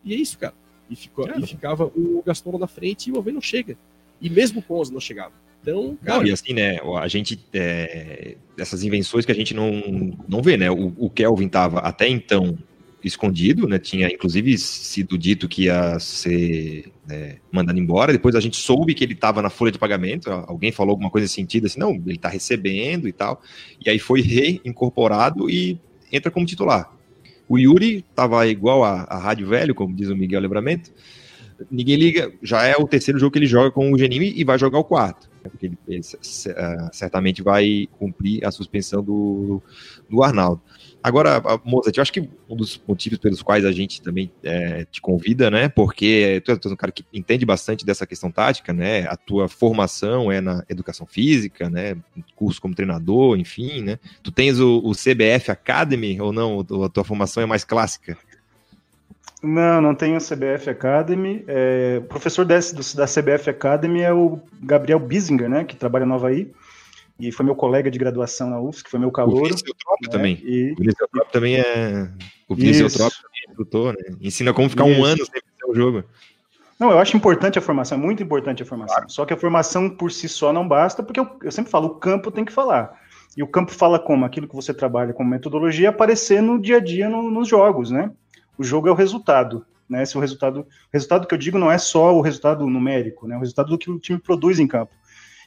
e é isso, cara. E, ficou, e ficava o Gaston na frente e o Alvin não chega. E mesmo com o 11 não chegava. Então, cara, Não, e assim, né, a gente, é, essas invenções que a gente não, não vê, né, o, o Kelvin tava até então escondido, né, tinha inclusive sido dito que ia ser né, mandado embora, depois a gente soube que ele tava na folha de pagamento, alguém falou alguma coisa nesse sentido, assim, não, ele tá recebendo e tal, e aí foi reincorporado e entra como titular. O Yuri tava igual a, a Rádio Velho, como diz o Miguel Lebramento, ninguém liga, já é o terceiro jogo que ele joga com o Genime e vai jogar o quarto. né, Porque ele, ele ah, certamente vai cumprir a suspensão do, do Arnaldo. Agora, a- Mozart, eu acho que um dos motivos pelos quais a gente também eh, te convida, né? Porque tu, é- é um cara que entende bastante dessa questão tática, né? A tua formação é na educação física, né? Curso como treinador, enfim, né? Tu tens o, o CBF Academy ou não? A tua formação é mais clássica? Não, não tenho CBF Academy. É, o professor desse, do- da CBF Academy é o Gabriel Biesinger, né, que trabalha no Havaí, e foi meu colega de graduação na UFSC, que foi meu O calouro. Vinícius né, também. E, O Vinícius também é. O Vinícius também é instrutor, né? Ensina como ficar um Isso. ano sem vencer o jogo. não, eu acho importante a formação, é muito importante a formação. Só que a formação por si só não basta, porque eu, eu sempre falo, o campo tem que falar. E o campo fala como? Aquilo que você trabalha como metodologia aparecer no dia a dia no- nos jogos, né? O jogo é o resultado, né? Se o resultado, o resultado que eu digo não é só o resultado numérico, né? O resultado do que o time produz em campo.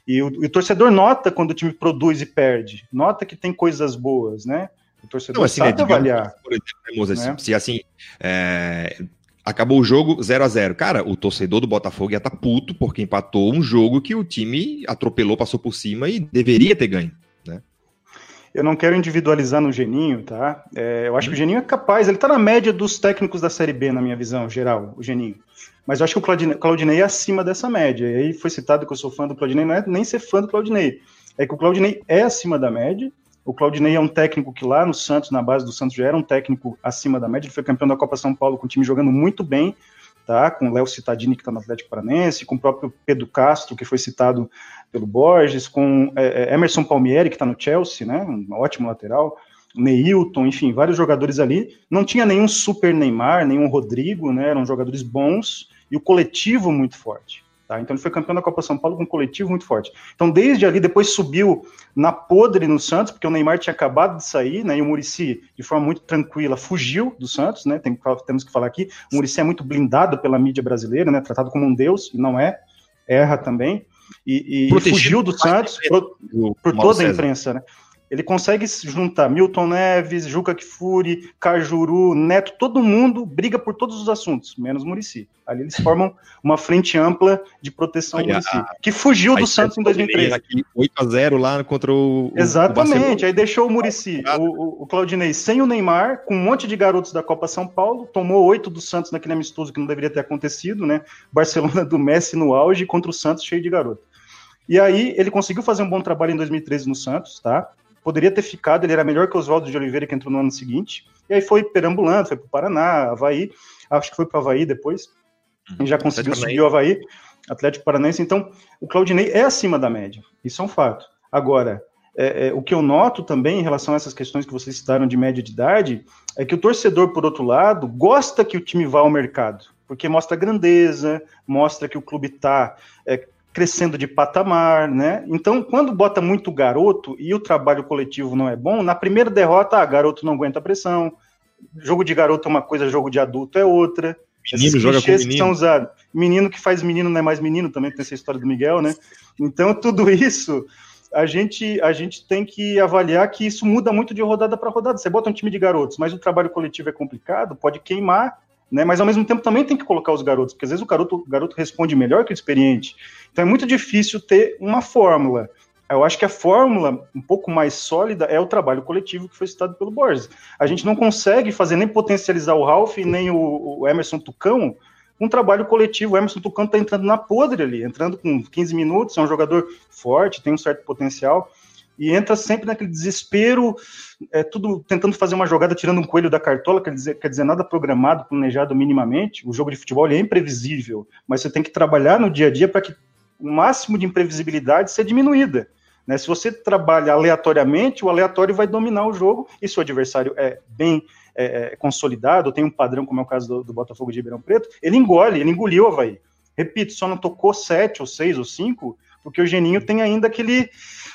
E o, o torcedor nota quando o time produz e perde, nota que tem coisas boas, né? O torcedor Não, assim, né, sabe digamos, avaliar. Por exemplo, né, Moza, Né? se, se assim. é, Acabou o jogo 0 a 0 Cara, o torcedor do Botafogo ia estar puto porque empatou um jogo que o time atropelou, passou por cima e deveria ter ganho. Eu não quero individualizar no Geninho, tá? É, eu acho que o Geninho é capaz, ele tá na média dos técnicos da Série B, na minha visão geral, o Geninho. Mas eu acho que o Claudinei, Claudinei é acima dessa média. E aí foi citado que eu sou fã do Claudinei, não é nem ser fã do Claudinei. É que o Claudinei é acima da média, O Claudinei é um técnico que lá no Santos, na base do Santos, já era um técnico acima da média. Ele foi campeão da Copa São Paulo com o time jogando muito bem, tá? Com o Léo Cittadini, que está no Atlético Paranense, com o próprio Pedro Castro, que foi citado pelo Borges, com é, é Emerson Palmieri, que está no Chelsea, né? Um ótimo lateral. Neilton, enfim, vários jogadores ali. Não tinha nenhum super Neymar, nenhum Rodrigo, né? Eram jogadores bons e o coletivo muito forte. Tá? Então ele foi campeão da Copa São Paulo com um coletivo muito forte. Então desde ali, depois subiu na podre no Santos, porque o Neymar tinha acabado de sair, né? E o Murici, de forma muito tranquila, fugiu do Santos, né? Tem, temos que falar aqui. O Murici é muito blindado pela mídia brasileira, né? Tratado como um deus, e não é. Erra também. E, e fugiu do Santos por, por toda a imprensa, né? Ele consegue juntar Milton Neves, Juca Kfouri, Cajuru, Neto, todo mundo briga por todos os assuntos, menos Murici. Ali eles formam uma frente ampla de proteção ao Murici, que fugiu do Santos em 2013. Aqui, 8 a 0 lá contra o Exatamente, o aí deixou o Murici, o, o, o, Claudinei sem o Neymar, com um monte de garotos da Copa São Paulo, tomou oito do Santos naquele amistoso que não deveria ter acontecido, né? Barcelona do Messi no auge contra o Santos cheio de garoto. E aí ele conseguiu fazer um bom trabalho em 2013 no Santos, tá? Poderia ter ficado, ele era melhor que o Oswaldo de Oliveira, que entrou no ano seguinte, e aí foi perambulando, foi para o Paraná, Havaí, acho que foi para o Havaí depois, e já conseguiu subir o Havaí, Atlético Paranaense, então o Claudinei é acima da média, isso é um fato. Agora, é, é, o que eu noto também em relação a essas questões que vocês citaram de média de idade, é que o torcedor, por outro lado, gosta que o time vá ao mercado, porque mostra grandeza, mostra que o clube está é, crescendo de patamar, né? Então, quando bota muito garoto e o trabalho coletivo não é bom, na primeira derrota, ah, garoto não aguenta pressão. Jogo de garoto é uma coisa, jogo de adulto é outra. Menino joga com menino. Que são usados. Menino que faz menino não é mais menino, também tem essa história do Miguel, né? Então, tudo isso a gente, a gente tem que avaliar que isso muda muito de rodada para rodada. Você bota um time de garotos, mas o trabalho coletivo é complicado, pode queimar né? Mas ao mesmo tempo também tem que colocar os garotos, porque às vezes o garoto, o garoto responde melhor que o experiente. Então é muito difícil ter uma fórmula. Eu acho que a fórmula um pouco mais sólida é o trabalho coletivo que foi citado pelo Borges. A gente não consegue fazer nem potencializar o Ralph nem o, o Emerson Tucão um trabalho coletivo. O Emerson Tucão está entrando na podre ali, entrando com 15 minutos, é um jogador forte, tem um certo potencial e entra sempre naquele desespero, é, tudo tentando fazer uma jogada, tirando um coelho da cartola, quer dizer, quer dizer nada programado, planejado minimamente. O jogo de futebol é imprevisível, mas você tem que trabalhar no dia a dia para que o máximo de imprevisibilidade seja diminuída. Né? Se você trabalha aleatoriamente, o aleatório vai dominar o jogo, e se o adversário é bem é, é consolidado, tem um padrão, como é o caso do, do Botafogo de Ribeirão Preto, ele engole, ele engoliu o Havaí. Repito, só não tocou sete ou seis ou cinco, porque o Geninho tem ainda aquele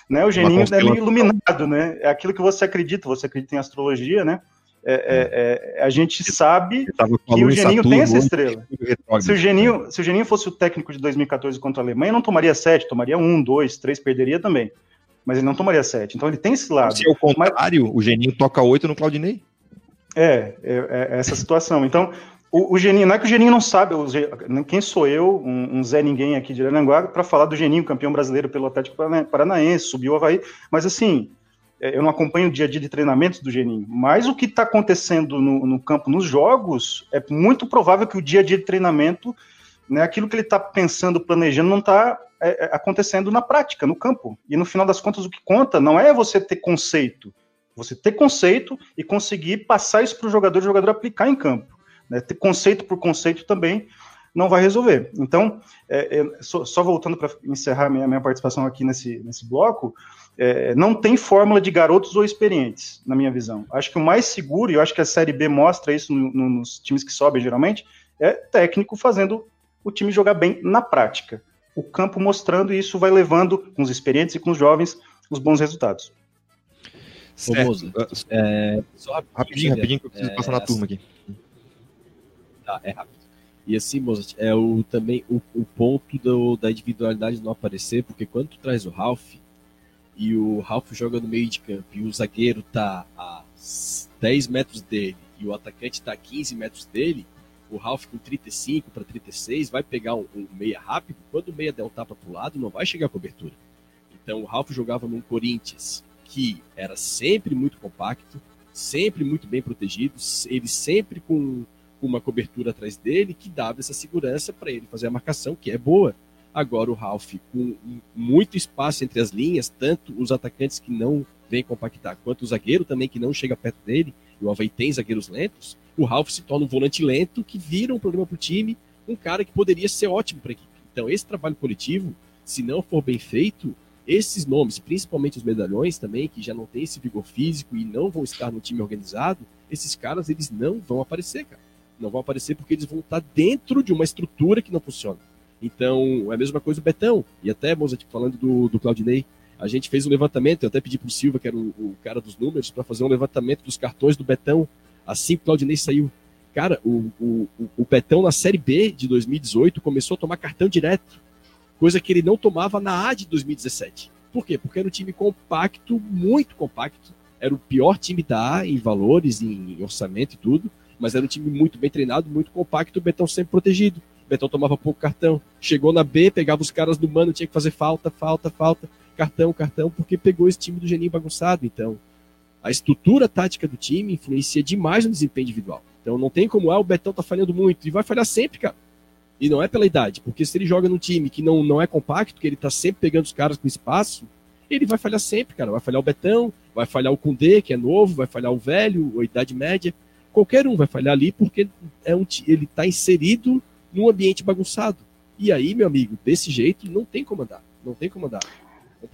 né? O geninho é meio iluminado, né? É aquilo que você acredita, você acredita em astrologia, né? É, é, é, a gente sabe que o Geninho Saturno, tem essa estrela. Se o, Geninho, se o Geninho fosse o técnico de 2014 contra a Alemanha, não tomaria sete, tomaria um, dois, três, perderia também. Mas ele não tomaria sete. Então ele tem esse lado. Se é o contrário, Mas... o Geninho toca oito no Claudinei. É, é, é, essa situação. Então, o, o, Geninho, não é que o Geninho não sabe, o, quem sou eu, um, um Zé Ninguém aqui de Aranaguá, para falar do Geninho, campeão brasileiro pelo Atlético Paranaense, subiu o Havaí, mas assim, é, eu não acompanho o dia a dia de treinamentos do Geninho, mas o que está acontecendo no, no, campo, nos jogos, é muito provável que o dia a dia de treinamento, né, aquilo que ele está pensando, planejando, não está é, é, acontecendo na prática, no campo. E no final das contas, o que conta não é você ter conceito, você ter conceito e conseguir passar isso para o jogador, o jogador aplicar em campo. Né? Conceito por conceito também não vai resolver. Então, é, é, só, só, voltando para encerrar minha, minha participação aqui nesse, nesse bloco, é, não tem fórmula de garotos ou experientes, na minha visão. Acho que o mais seguro, e eu acho que a Série B mostra isso no, no, nos times que sobem geralmente, é técnico fazendo o time jogar bem na prática. O campo mostrando e isso vai levando, com os experientes e com os jovens, os bons resultados. Certo. é, só rapidinho, rapidinho, que eu preciso passar na turma aqui. Tá, é rápido. E assim, Mozart, é o, também o, o ponto do, da individualidade não aparecer, porque quando tu traz o Ralph e o Ralph joga no meio de campo e o zagueiro tá a 10 metros dele e o atacante tá a 15 metros dele, o Ralph com 35 para 36 vai pegar um, um, meia rápido, quando o meia der um tapa pro lado, não vai chegar a cobertura. Então o Ralph jogava num Corinthians que era sempre muito compacto, sempre muito bem protegido, ele sempre com uma cobertura atrás dele que dava essa segurança para ele fazer a marcação, que é boa. Agora o Ralph, com muito espaço entre as linhas, tanto os atacantes que não vem compactar, quanto o zagueiro também que não chega perto dele, e o Havaí tem zagueiros lentos, o Ralph se torna um volante lento que vira um problema para o time, um cara que poderia ser ótimo para a equipe. Então, esse trabalho coletivo, se não for bem feito, esses nomes, principalmente os medalhões também, que já não tem esse vigor físico e não vão estar no time organizado, esses caras eles não vão aparecer, cara. Não vão aparecer porque eles vão estar dentro de uma estrutura que não funciona. Então, é a mesma coisa o Betão. E até, Mozart, falando do, do Claudinei, a gente fez um levantamento, eu até pedi para o Silva, que era o, o cara dos números, para fazer um levantamento dos cartões do Betão assim que o Claudinei saiu. Cara, o, o, o Betão na Série B de 2018 começou a tomar cartão direto, coisa que ele não tomava na A de 2017. Por quê? Porque era um time compacto, muito compacto. Era o pior time da A em valores, em orçamento e tudo, mas era um time muito bem treinado, muito compacto, o Betão sempre protegido. O Betão tomava pouco cartão. Chegou na B, pegava os caras do mano, tinha que fazer falta, falta, falta cartão, cartão, porque pegou esse time do Geninho bagunçado. Então, a estrutura tática do time influencia demais no desempenho individual. Então, não tem como, ah, o Betão tá falhando muito. E vai falhar sempre, cara. E não é pela idade, porque se ele joga num time que não, não é compacto, que ele tá sempre pegando os caras com espaço, ele vai falhar sempre, cara. Vai falhar o Betão, vai falhar o Kundê, que é novo, vai falhar o velho, a idade média. Qualquer um vai falhar ali porque é um, ele tá inserido num ambiente bagunçado. E aí, meu amigo, desse jeito, não tem como andar. Não tem como andar.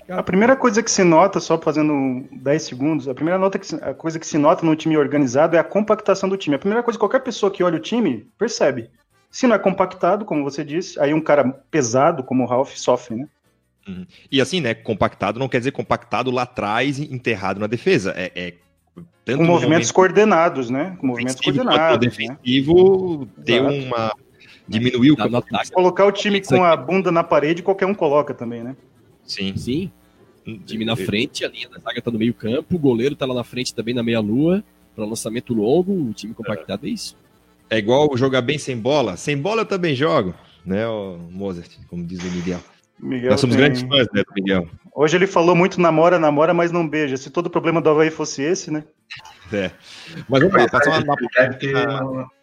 A primeira coisa que se nota, só fazendo 10 segundos, a primeira nota que se, a coisa que se nota no time organizado é a compactação do time. A primeira coisa que qualquer pessoa que olha o time percebe. Se não é compactado, como você disse, aí um cara pesado como o Ralph sofre, né? Uhum. E assim, né? Compactado não quer dizer compactado lá atrás e enterrado na defesa. É, é com movimentos coordenados, né? Com movimentos coordenados. O defensivo né? ter uma. Diminuiu o Colocar o time com a bunda na parede, qualquer um coloca também, né? Sim. Sim. O time na frente, a linha da zaga tá no meio campo, o goleiro tá lá na frente também na meia-lua, para lançamento longo, o time compactado é. é isso. É igual jogar bem sem bola. Sem bola eu também jogo, né, o Mozart, como diz o Miguel. Miguel Nós somos tem... grandes fãs, né, do Miguel. Hoje ele falou muito namora, namora, mas não beija. Se todo o problema do Havaí fosse esse, né? É. Mas vamos lá, passar uma... Deve ter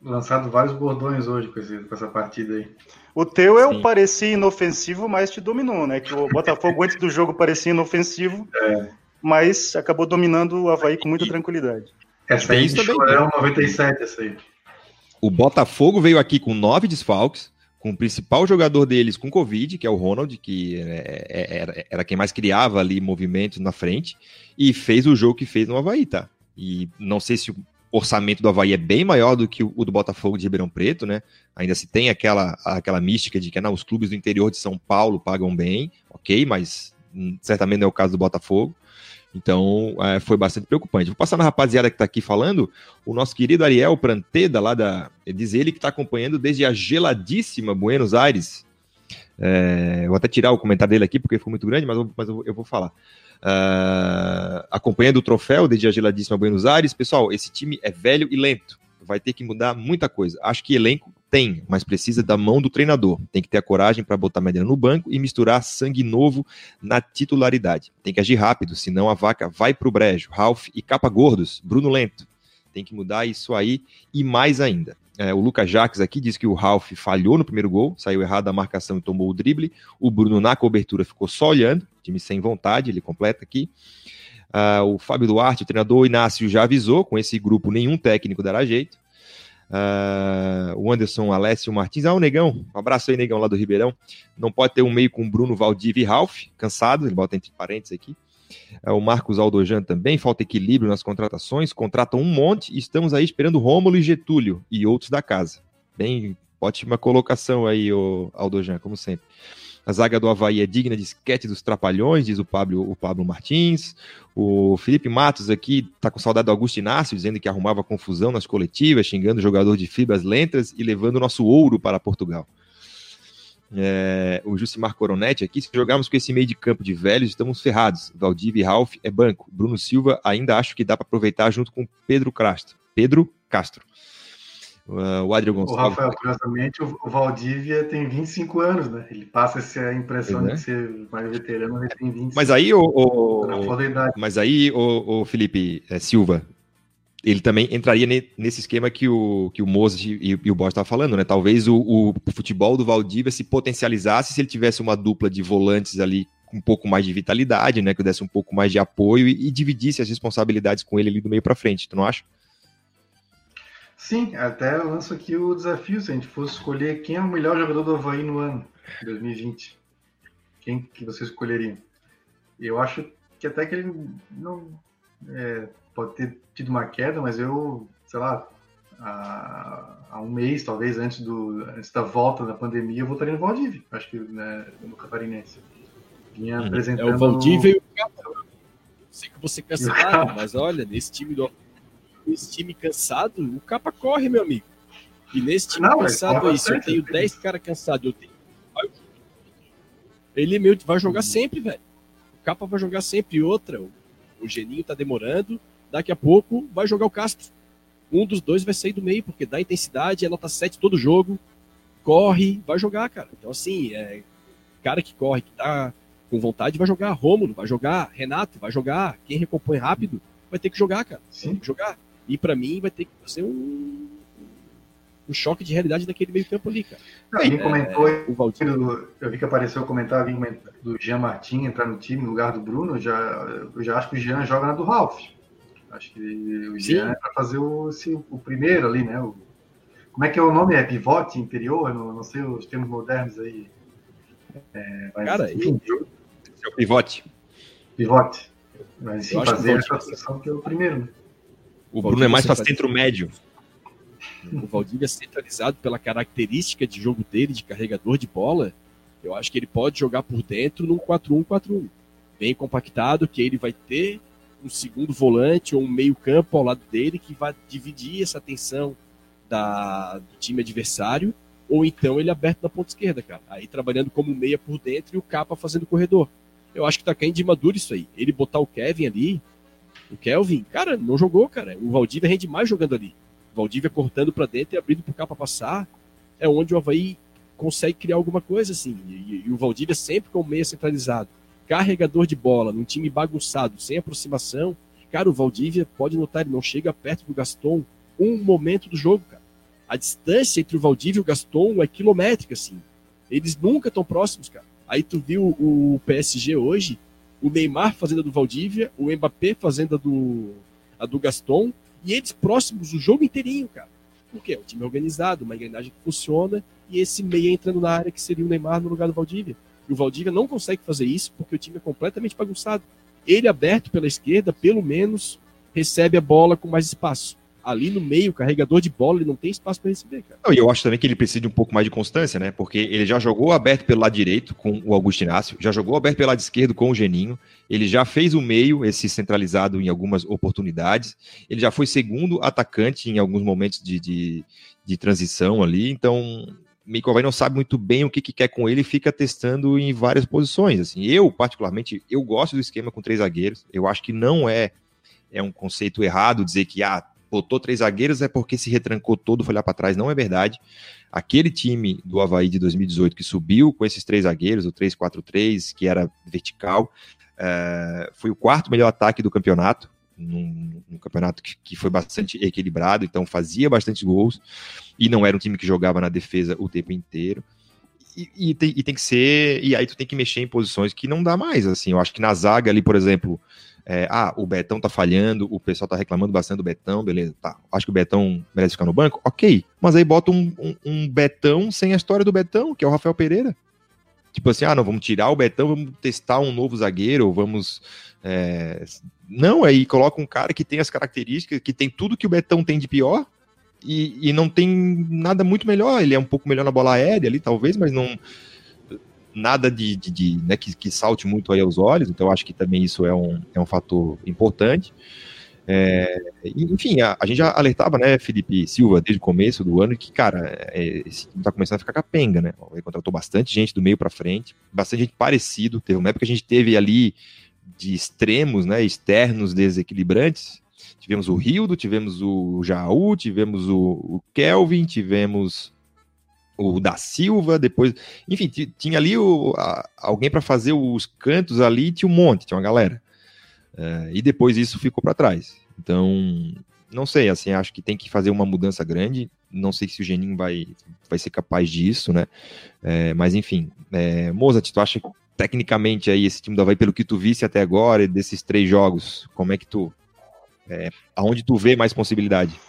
lançado vários bordões hoje com, esse, com essa partida aí. O teu é o parecia inofensivo, mas te dominou, né? Que o Botafogo antes do jogo parecia inofensivo, é. mas acabou dominando o Havaí com muita tranquilidade. Essa aí é o 97, essa aí. O Botafogo veio aqui com nove desfalques, com o principal jogador deles com Covid, que é o Ronald, que é, é, era, quem mais criava ali movimentos na frente, e fez o jogo que fez no Havaí, tá? E não sei se orçamento do Havaí é bem maior do que o do Botafogo de Ribeirão Preto, né? Ainda se tem aquela, aquela mística de que não, os clubes do interior de São Paulo pagam bem, ok, mas hum, certamente não é o caso do Botafogo. Então, é, foi bastante preocupante. Vou passar na rapaziada que está aqui falando, o nosso querido Ariel Pranteda, lá da. Diz ele que está acompanhando desde a geladíssima Buenos Aires. É, vou até tirar o comentário dele aqui, porque ficou muito grande, mas, eu, mas eu, eu vou falar uh, acompanhando o troféu desde a geladíssima Buenos Aires. Pessoal, esse time é velho e lento. Vai ter que mudar muita coisa. Acho que elenco tem, mas precisa da mão do treinador. Tem que ter a coragem para botar Medina no banco e misturar sangue novo na titularidade. Tem que agir rápido, senão a vaca vai pro brejo. Ralph e capa gordos, Bruno Lento. Tem que mudar isso aí e mais ainda. É, o Lucas Jacques aqui diz que o Ralph falhou no primeiro gol, saiu errado a marcação e tomou o drible. O Bruno na cobertura ficou só olhando, time sem vontade, ele completa aqui. Uh, o Fábio Duarte, o treinador o Inácio, já avisou, com esse grupo nenhum técnico dará jeito. Uh, o Anderson Alessio Martins, ah, o Negão, um abraço aí, Negão, lá do Ribeirão. Não pode ter um meio com Bruno, Valdivia e Ralph, cansado, ele bota entre parênteses aqui. É, o Marcos Aldojan também, falta equilíbrio nas contratações, contratam um monte e estamos aí esperando Rômulo e Getúlio e outros da casa. Bem, ótima colocação aí, Aldojan, como sempre. A zaga do Havaí é digna de esquete dos trapalhões, diz o Pablo, o Pablo Martins. O Felipe Matos aqui tá com saudade do Augusto Inácio, dizendo que arrumava confusão nas coletivas, xingando o jogador de fibras lentas e levando o nosso ouro para Portugal. É, o Jusimar Coronetti aqui, se jogarmos com esse meio de campo de velhos, estamos ferrados. Valdívia e Ralph é banco. Bruno Silva ainda acho que dá para aproveitar junto com Pedro Castro. Pedro Castro. Uh, o Adriano Gonçalves. O Rafael, curiosamente, o Valdívia tem 25 anos, né? Ele passa essa impressão é. de ser mais veterano, ele tem 25 Mas aí, o, o... Mas aí, o, o Felipe é, Silva, ele também entraria nesse esquema que o, que o Moses e, e o Bosch estavam falando, né? Talvez o, o, futebol do Valdívia se potencializasse se ele tivesse uma dupla de volantes ali um pouco mais de vitalidade, né? Que desse um pouco mais de apoio e, e dividisse as responsabilidades com ele ali do meio para frente, tu não acha? Sim, até eu lanço aqui o desafio, se a gente fosse escolher quem é o melhor jogador do Havaí no ano 2020, quem que você escolheria? Eu acho que até que ele não é, pode ter tido uma queda, mas eu, sei lá, há, um mês, talvez, antes, do, antes da volta da pandemia, eu votaria no Valdívia, acho que né, no Catarinense. Vinha uhum. apresentando... É o Valdívia no... e o Capa. Sei que você cansado, mas olha, nesse time do nesse time cansado, o Capa corre, meu amigo. E nesse time não, cansado aí, se eu tenho 10 caras cansados, eu tenho. Ele meio vai jogar sempre, velho. O Capa vai jogar sempre. outra, o Geninho tá demorando. Daqui a pouco vai jogar o Castro. Um dos dois vai sair do meio, porque dá intensidade, é nota 7 todo jogo. Corre, vai jogar, cara. Então, assim, é, cara que corre, que tá com vontade, vai jogar. Rômulo, vai jogar. Renato, vai jogar. Quem recompõe rápido, vai ter que jogar, cara. Sim. Tem que jogar. E para mim vai ter que ser um, um choque de realidade daquele meio campo ali, cara. Alguém é, comentou, o Valdir, eu vi que apareceu o comentário do Jean Martin entrar no time no lugar do Bruno, eu já, eu já acho que o Jean joga na do Ralph. Acho que o Jean Sim. é para fazer o, esse, o primeiro ali, né? O, como é que é o nome? É pivote interior? Não, não sei os termos modernos aí. É, mas, Cara, enfim, eu, é o pivote. Pivote. Mas sim, fazer essa posição que é o primeiro, né? O Bruno é mais para centro médio. O Valdívia é centralizado pela característica de jogo dele, de carregador de bola. Eu acho que ele pode jogar por dentro num 4-1-4-1. Bem compactado, que ele vai ter um segundo volante ou um meio-campo ao lado dele que vai dividir essa atenção da, do time adversário, ou então ele aberto na ponta esquerda, cara. Aí trabalhando como meia por dentro e o capa fazendo corredor. Eu acho que tá caindo de maduro isso aí. Ele botar o Kevin ali, o Kelvin, cara, não jogou, cara. O Valdívia rende mais jogando ali. O Valdívia cortando para dentro e abrindo pro capa passar. É onde o Havaí consegue criar alguma coisa, assim. E, e o Valdívia sempre com o meia centralizado. Carregador de bola, num time bagunçado, sem aproximação. Cara, o Valdívia, pode notar, ele não chega perto do Gaston um momento do jogo, cara. A distância entre o Valdívia e o Gaston é quilométrica, assim. Eles nunca estão próximos, cara. Aí tu viu o PSG hoje, o Neymar fazendo a do Valdívia, o Mbappé fazendo a do, a do Gaston, e eles próximos o jogo inteirinho, cara. Por quê? É um time organizado, uma engrenagem que funciona, e esse meia entrando na área que seria o Neymar no lugar do Valdívia. E o Valdívia não consegue fazer isso porque o time é completamente bagunçado. Ele aberto pela esquerda, pelo menos, recebe a bola com mais espaço ali no meio, carregador de bola, ele não tem espaço para receber, cara. E eu acho também que ele precisa de um pouco mais de constância, né? Porque ele já jogou aberto pelo lado direito com o Augusto Inácio, já jogou aberto pelo lado esquerdo com o Geninho, ele já fez o meio, esse centralizado em algumas oportunidades, ele já foi segundo atacante em alguns momentos de, de, de transição ali, então Mico não sabe muito bem o que, que, quer com ele e fica testando em várias posições. Assim, eu, particularmente, eu gosto do esquema com três zagueiros. Eu acho que não é, é um conceito errado dizer que ah, botou três zagueiros é porque se retrancou todo, foi lá para trás. Não é verdade. Aquele time do Havaí de 2018 que subiu com esses três zagueiros, o 3-4-3, que era vertical, é, foi o quarto melhor ataque do campeonato. Num, num campeonato que, que, foi bastante equilibrado, então fazia bastante gols e não era um time que jogava na defesa o tempo inteiro. E, e, tem, e, tem, que ser. E aí tu tem que mexer em posições que não dá mais. Assim, eu acho que na zaga ali, por exemplo, é, ah, o Betão tá falhando, o pessoal tá reclamando bastante do Betão, beleza, tá. Acho que o Betão merece ficar no banco, ok. Mas aí bota um, um, um Betão sem a história do Betão, que é o Rafael Pereira. Tipo assim, ah, não, vamos tirar o Betão, vamos testar um novo zagueiro, vamos. É... Não, aí coloca um cara que tem as características, que tem tudo que o Betão tem de pior, e, e não tem nada muito melhor. Ele é um pouco melhor na bola aérea ali, talvez, mas não nada de, de, de né, que, que, salte muito aí aos olhos, então acho que também isso é um, é um fator importante. É, enfim, a, a, gente já alertava, né, Felipe Silva, desde o começo do ano, que, cara, é, esse time tá começando a ficar capenga, né? Ele contratou bastante gente do meio para frente, bastante gente parecido. Teve uma época que a gente teve ali de extremos, né, externos desequilibrantes. Tivemos o Rildo, tivemos o Jaú, tivemos o, o Kelvin, tivemos o da Silva, depois, enfim, tinha ali o, a, alguém para fazer os cantos ali, tinha um monte, tinha uma galera. Uh, e depois isso ficou para trás. Então, não sei, assim, acho que tem que fazer uma mudança grande. Não sei se o Geninho vai, vai ser capaz disso, né? É, mas enfim, é, Mozart, tu acha tecnicamente aí esse time do Havaí, pelo que tu visse até agora, desses três jogos, como é que tu. É, aonde tu vê mais possibilidade?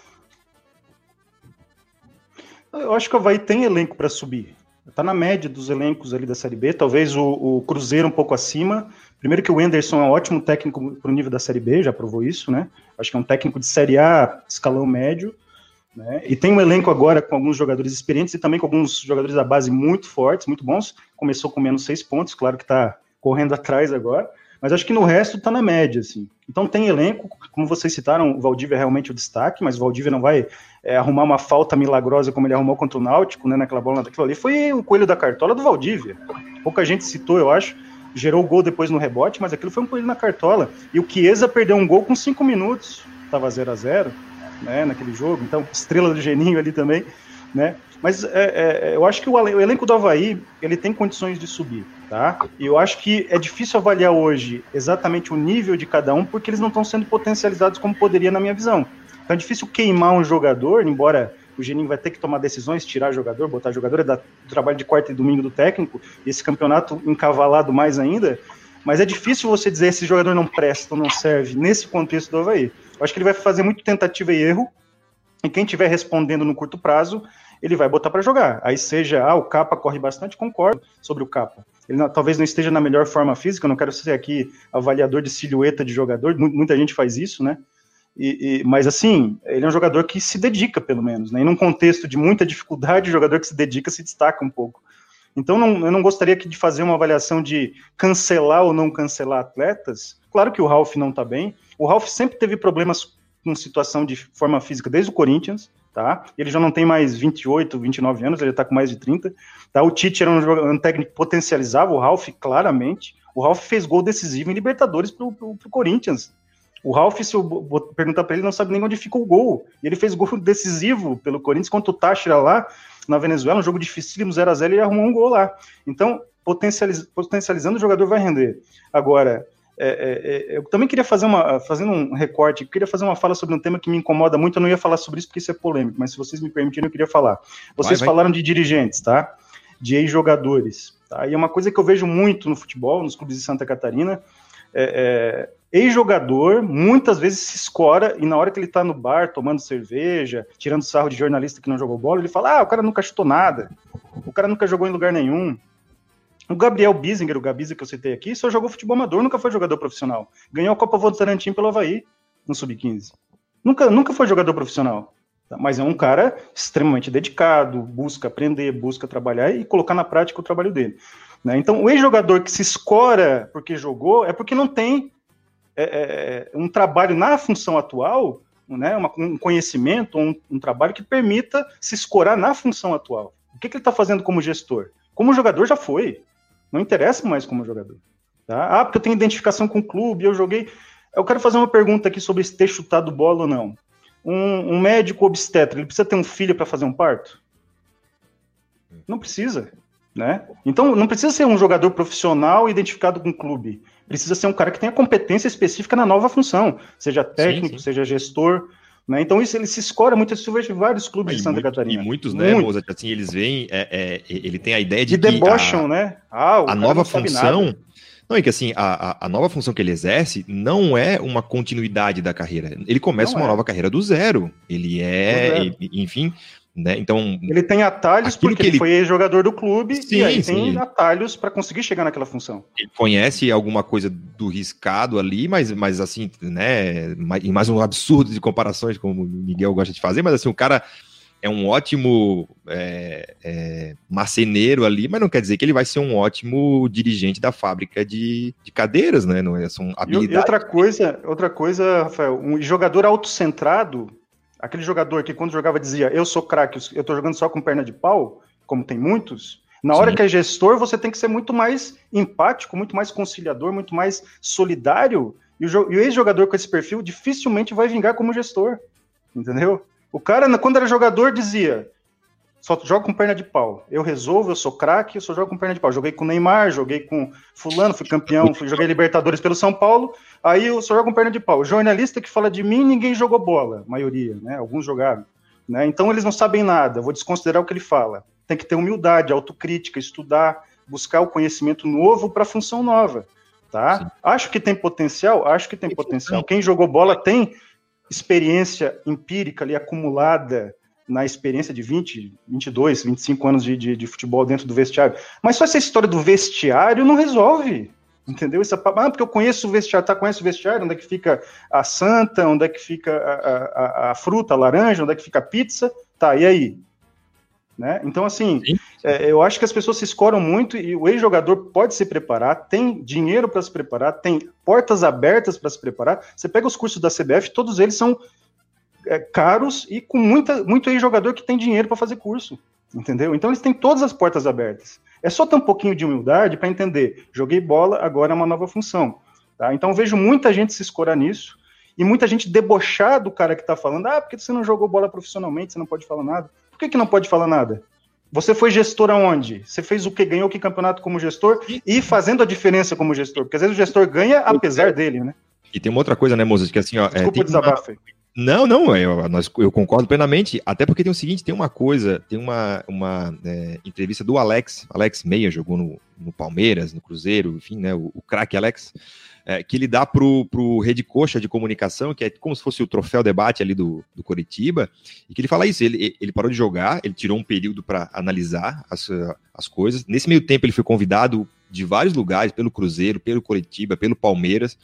Eu acho que o Havaí tem elenco para subir. Está na média dos elencos ali da Série B, talvez o, o, Cruzeiro um pouco acima. Primeiro que o Enderson é um ótimo técnico para o nível da Série B, já provou isso, né? Acho que é um técnico de Série A, escalão médio. Né? E tem um elenco agora com alguns jogadores experientes e também com alguns jogadores da base muito fortes, muito bons. Começou com menos seis pontos, claro que está correndo atrás agora, mas acho que no resto está na média, assim. Então tem elenco, como vocês citaram, o Valdívia é realmente o destaque, mas o Valdívia não vai é, arrumar uma falta milagrosa como ele arrumou contra o Náutico, né, naquela bola daquilo ali. Foi o coelho da cartola do Valdívia. Pouca gente citou, eu acho, gerou o gol depois no rebote, mas aquilo foi um coelho na cartola. E o Chiesa perdeu um gol com cinco minutos, estava 0 a 0 né, naquele jogo, então estrela do Geninho ali também, né? Mas é, é, eu acho que o, elenco do Havaí ele tem condições de subir, tá? E eu acho que é difícil avaliar hoje exatamente o nível de cada um, porque eles não estão sendo potencializados como poderia na minha visão. Então é difícil queimar um jogador, embora o Geninho vai ter que tomar decisões, tirar jogador, botar jogador, é do trabalho de quarta e domingo do técnico, esse campeonato encavalado mais ainda, mas é difícil você dizer esse jogador não presta ou não serve nesse contexto do Havaí. Eu acho que ele vai fazer muito tentativa e erro, e quem estiver respondendo no curto prazo, ele vai botar para jogar. Aí seja, ah, o Capa corre bastante, concordo sobre o Capa. Ele não, talvez não esteja na melhor forma física, não quero ser aqui avaliador de silhueta de jogador, muita gente faz isso, né? E, e, mas assim, ele é um jogador que se dedica, pelo menos, né? E num contexto de muita dificuldade, o jogador que se dedica se destaca um pouco. Então, não, eu não gostaria de fazer uma avaliação de cancelar ou não cancelar atletas. Claro que o Ralph não está bem. O Ralph sempre teve problemas com situação de forma física desde o Corinthians, tá? Ele já não tem mais 28, 29 anos, ele está com mais de 30. Tá? O Tite era um, um, técnico que potencializava o Ralph claramente. O Ralph fez gol decisivo em Libertadores para o Corinthians. O Ralph, se eu perguntar para ele, não sabe nem onde fica o gol. E ele fez gol decisivo pelo Corinthians contra o Táchira lá na Venezuela, um jogo dificílimo, 0x0, ele arrumou um gol lá. Então, potencializ, potencializando, o jogador vai render. Agora, é, é, é, eu também queria fazer uma, fazendo um recorte, queria fazer uma fala sobre um tema que me incomoda muito, eu não ia falar sobre isso porque isso é polêmico, mas se vocês me permitirem, eu queria falar. Vocês vai, vai. falaram de dirigentes, tá? De ex-jogadores, tá? E é uma coisa que eu vejo muito no futebol, nos clubes de Santa Catarina, é, é ex-jogador muitas vezes se escora e na hora que ele tá no bar tomando cerveja, tirando sarro de jornalista que não jogou bola, ele fala: ah, o cara nunca chutou nada, o cara nunca jogou em lugar nenhum. O Gabriel Biesinger, o Gabiza que eu citei aqui, só jogou futebol amador, nunca foi jogador profissional. Ganhou a Copa Votorantim pelo Havaí, no Sub-15. Nunca, nunca foi jogador profissional. Tá? Mas é um cara extremamente dedicado, busca aprender, busca trabalhar e colocar na prática o trabalho dele. Né? Então, o ex-jogador que se escora porque jogou é porque não tem é, é, é, um trabalho na função atual, né, uma, um conhecimento, um, um, trabalho que permita se escorar na função atual. O que, que ele está fazendo como gestor? Como jogador já foi, não interessa mais como jogador. Tá? Ah, porque eu tenho identificação com o clube, eu joguei. Eu quero fazer uma pergunta aqui sobre ter chutado bola ou não. Um, um médico obstetra, ele precisa ter um filho para fazer um parto? Não precisa. Né? Então, não precisa ser um jogador profissional identificado com o clube. Precisa ser um cara que tenha competência específica na nova função, seja técnico, sim, sim. seja gestor. Né? Então, isso ele se escora muito. Isso vejo vários clubes e de Santa muito, Catarina. E muitos, né, Muito. Mozart, assim, eles veem, é, é, ele tem a ideia de. E debocham, a, né? Ah, a nova função. Não, é que assim, a, a, nova função que ele exerce não é uma continuidade da carreira. Ele começa não uma é. nova carreira do zero. Ele é, zero. enfim, né? Então, ele tem atalhos porque ele, foi jogador do clube sim, e aí sim. tem atalhos para conseguir chegar naquela função. Ele conhece alguma coisa do riscado ali, mas, mas assim, né, em mais um absurdo de comparações, como o Miguel gosta de fazer, mas assim, o cara é um ótimo é, é, marceneiro ali, mas não quer dizer que ele vai ser um ótimo dirigente da fábrica de, de cadeiras, né? Não é, são habilidades. E outra coisa, outra coisa, Rafael, um jogador autocentrado Aquele jogador que quando jogava dizia, eu sou craque, eu tô jogando só com perna de pau, como tem muitos, na hora Sim. que é gestor, você tem que ser muito mais empático, muito mais conciliador, muito mais solidário. E o, o ex-jogador com esse perfil dificilmente vai vingar como gestor. Entendeu? O cara, quando era jogador, dizia: só jogo com perna de pau. Eu resolvo, eu sou craque, eu só jogo com perna de pau. Joguei com Neymar, joguei com Fulano, fui campeão, fui, joguei Libertadores pelo São Paulo. Aí eu só jogo com perna de pau. O jornalista que fala de mim, ninguém jogou bola, maioria, né? Alguns jogaram. Né? Então eles não sabem nada, vou desconsiderar o que ele fala. Tem que ter humildade, autocrítica, estudar, buscar o conhecimento novo para a função nova. Tá? Acho que tem potencial, acho que tem potencial. Quem jogou bola tem experiência empírica ali acumulada na experiência de 20, 22, 25 anos de, de, de, futebol dentro do vestiário. Mas só essa história do vestiário não resolve. Entendeu? Essa, ah, porque eu conheço o vestiário, tá? Conhece o vestiário? Onde é que fica a santa? Onde é que fica a, a, a fruta, a laranja? Onde é que fica a pizza? Tá, e aí? Né? Então, assim, é, eu acho que as pessoas se escoram muito e o ex-jogador pode se preparar, tem dinheiro para se preparar, tem portas abertas para se preparar. Você pega os cursos da CBF, todos eles são é, caros e com muita, muito ex-jogador que tem dinheiro para fazer curso, entendeu? Então, eles têm todas as portas abertas. É só ter um pouquinho de humildade para entender. Joguei bola, agora é uma nova função. Tá? Então, vejo muita gente se escorar nisso e muita gente debochar do cara que está falando: ah, porque você não jogou bola profissionalmente, você não pode falar nada que, que não pode falar nada? Você foi gestor aonde? Você fez o que? Ganhou que campeonato como gestor e fazendo a diferença como gestor? Porque às vezes o gestor ganha apesar dele, né? E tem uma outra coisa, né, Moses? Que assim, ó. Desculpa é, o desabafo. Uma... Não, não, eu, eu concordo plenamente. Até porque tem o seguinte: tem uma coisa, tem uma, uma é, entrevista do Alex, Alex Meia, jogou no, no Palmeiras, no Cruzeiro, enfim, né? O, o craque Alex é, que ele dá pro, pro Rede Coxa de comunicação, que é como se fosse o troféu debate ali do, do Coritiba, e que ele fala isso, ele, ele parou de jogar, ele tirou um período para analisar as, as coisas. Nesse meio tempo ele foi convidado de vários lugares, pelo Cruzeiro, pelo Coritiba, pelo Palmeiras,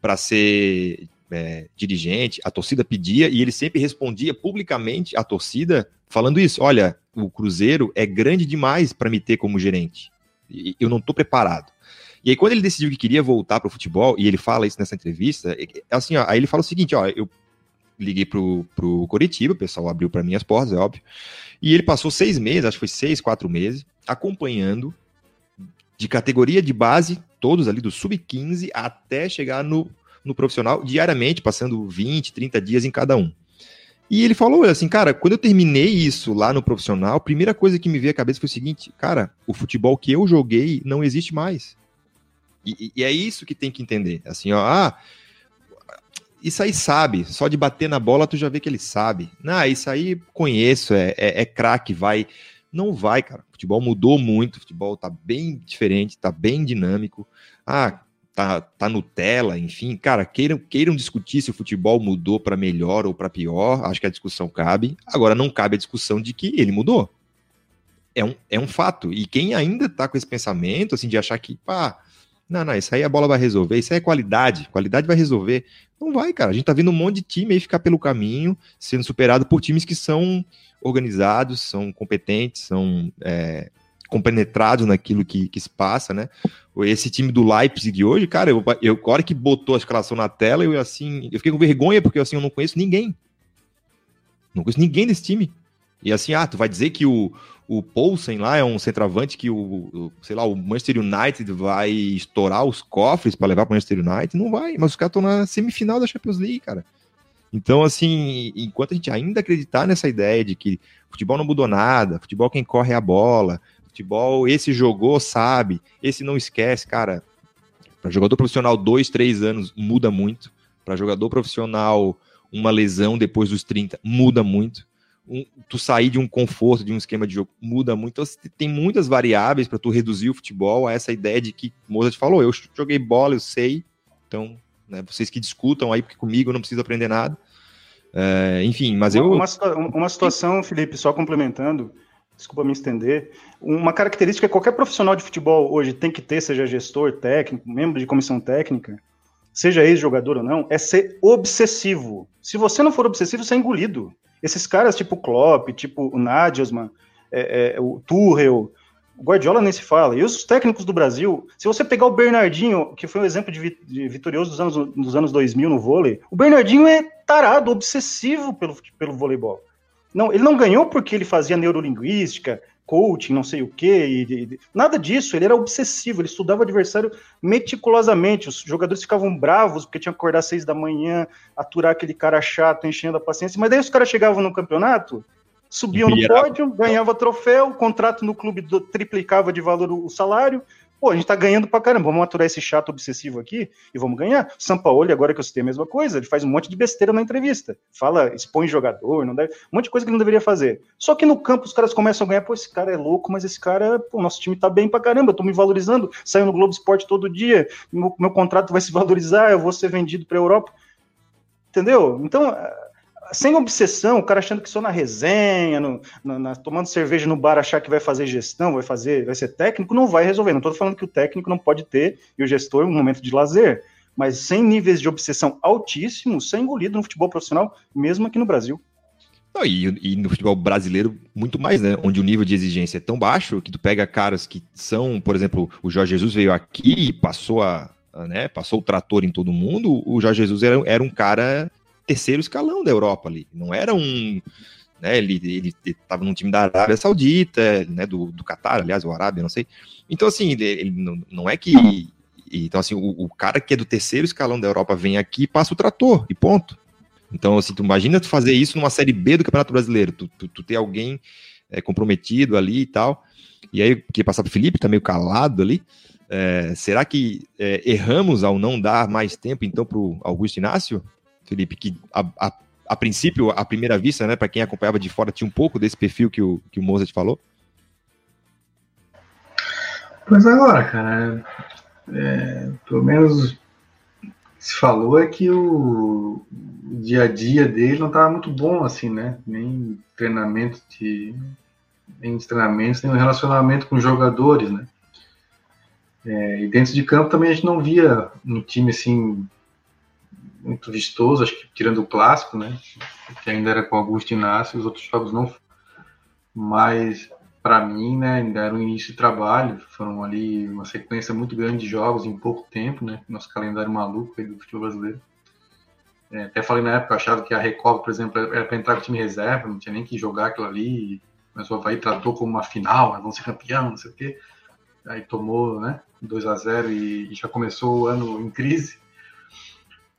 para ser é, dirigente, a torcida pedia e ele sempre respondia publicamente à torcida falando isso: olha, o Cruzeiro é grande demais para me ter como gerente. Eu não estou preparado. E aí, quando ele decidiu que queria voltar para o futebol, e ele fala isso nessa entrevista, assim, ó, aí ele fala o seguinte: ó, eu liguei pro, pro Coritiba, o pessoal abriu para mim as portas, é óbvio. E ele passou seis meses, acho que foi seis, quatro meses, acompanhando de categoria de base, todos ali do sub-15 até chegar no, no profissional, diariamente, passando 20, 30 dias em cada um. E ele falou assim, cara, quando eu terminei isso lá no profissional, a primeira coisa que me veio à cabeça foi o seguinte, cara, o futebol que eu joguei não existe mais. E, e, é isso que tem que entender. Assim, ó, ah, isso aí sabe, só de bater na bola tu já vê que ele sabe. Não, isso aí conheço, é, é, é craque, vai. Não vai, cara. O futebol mudou muito, o futebol tá bem diferente, tá bem dinâmico. Ah, tá, tá Nutella, enfim, cara, queiram, queiram discutir se o futebol mudou para melhor ou para pior, acho que a discussão cabe. Agora, não cabe a discussão de que ele mudou. É um, é um fato. E quem ainda tá com esse pensamento, assim, de achar que, pá, não, não, isso aí a bola vai resolver, isso aí é qualidade, qualidade vai resolver. Não vai, cara. A gente tá vendo um monte de time aí ficar pelo caminho, sendo superado por times que são organizados, são competentes, são é, compenetrados naquilo que, que se passa, né? Esse time do Leipzig hoje, cara, eu, eu hora que botou a escalação na tela, eu assim, eu fiquei com vergonha, porque assim, eu não conheço ninguém. Não conheço ninguém desse time. E assim, ah, tu vai dizer que o, o Poulsen lá é um centroavante que o, o, sei lá, o Manchester United vai estourar os cofres para levar para o Manchester United? Não vai, mas os caras estão na semifinal da Champions League, cara. Então, assim, enquanto a gente ainda acreditar nessa ideia de que futebol não mudou nada, futebol quem corre é a bola, futebol esse jogou, sabe, esse não esquece, cara. Para jogador profissional, dois, três anos muda muito. Para jogador profissional, uma lesão depois dos 30 muda muito um, tu sair de um conforto, de um esquema de jogo, muda muito. Então, tem muitas variáveis para tu reduzir o futebol a essa ideia de que Mozart falou, eu joguei bola, eu sei, então, né, vocês que discutam aí, porque comigo eu não preciso aprender nada. É, enfim, mas eu... Uma, uma situação, Felipe, só complementando, desculpa me estender, uma característica que qualquer profissional de futebol hoje tem que ter, seja gestor, técnico, membro de comissão técnica, seja ex-jogador ou não, é ser obsessivo. Se você não for obsessivo, você é engolido. Esses caras tipo Klopp, tipo o Nagelsmann, é, é, o Tuchel, o Guardiola nem se fala. E os técnicos do Brasil, se você pegar o Bernardinho, que foi um exemplo de, de vitorioso dos anos, dos anos 2000 no vôlei, o Bernardinho é tarado, obsessivo pelo, pelo voleibol. Não, ele não ganhou porque ele fazia neurolinguística, coaching, não sei o quê, e, e, nada disso. Ele era obsessivo, ele estudava o adversário meticulosamente. Os jogadores ficavam bravos porque tinham que acordar às seis da manhã, aturar aquele cara chato, enchendo a paciência. Mas daí os caras chegavam no campeonato, subiam no pódio, ganhava troféu, o contrato no clube do, triplicava de valor o salário. Pô, a gente tá ganhando pra caramba, vamos aturar esse chato obsessivo aqui e vamos ganhar. Sampaoli, agora que eu citei a mesma coisa, ele faz um monte de besteira na entrevista. Fala, expõe jogador, não deve, um monte de coisa que ele não deveria fazer. Só que no campo os caras começam a ganhar, pô, esse cara é louco, mas esse cara, pô, nosso time tá bem pra caramba, eu tô me valorizando, saiu no Globo Esporte todo dia, meu, meu contrato vai se valorizar, eu vou ser vendido pra Europa. Entendeu? Então, sem obsessão, o cara achando que só na resenha, no, na, na, tomando cerveja no bar, achar que vai fazer gestão, vai fazer, vai ser técnico, não vai resolver. Não estou falando que o técnico não pode ter e o gestor um momento de lazer, mas sem níveis de obsessão altíssimos, sem engolido no futebol profissional, mesmo aqui no Brasil. Não, e, e, no futebol brasileiro, muito mais, né? Onde o nível de exigência é tão baixo que tu pega caras que são, por exemplo, o Jorge Jesus veio aqui e passou a, né, passou o trator em todo mundo. O Jorge Jesus era, era um cara terceiro escalão da Europa ali. Não era um. Né, ele estava num time da Arábia Saudita, né, do, do Qatar, aliás, o Arábia, não sei. Então, assim, ele, ele não, não é que. Então, assim, o, o, cara que é do terceiro escalão da Europa vem aqui e passa o trator, e ponto. Então, assim, tu imagina tu fazer isso numa Série B do Campeonato Brasileiro, tu, tu, tu ter alguém é, comprometido ali e tal, e aí, que passar pro Felipe, tá meio calado ali, é, será que é, erramos ao não dar mais tempo, então, pro Augusto Inácio? Felipe, que a, a, a princípio, à primeira vista, né, para quem acompanhava de fora, tinha um pouco desse perfil que o, que o Mozart falou? Pois agora, cara, é, pelo menos se falou é que o, o, dia a dia dele não estava muito bom, assim, né? Nem treinamento de. Nem treinamentos, nem relacionamento com jogadores, né? É, e dentro de campo também a gente não via um time assim muito vistoso, acho que tirando o clássico, né? Que ainda era com Augusto Inácio, os outros jogos não. Mas para mim, né, ainda era o início de trabalho, foram ali uma sequência muito grande de jogos em pouco tempo, né? Nosso calendário maluco aí do futebol brasileiro. É, até falei na época, achava que a Recopa, por exemplo, era para entrar com o time reserva, não tinha nem que jogar aquilo ali, mas o Havaí tratou como uma final, vão ser campeão, não sei o quê. Aí tomou, né, 2 a 0 e, e já começou o ano em crise.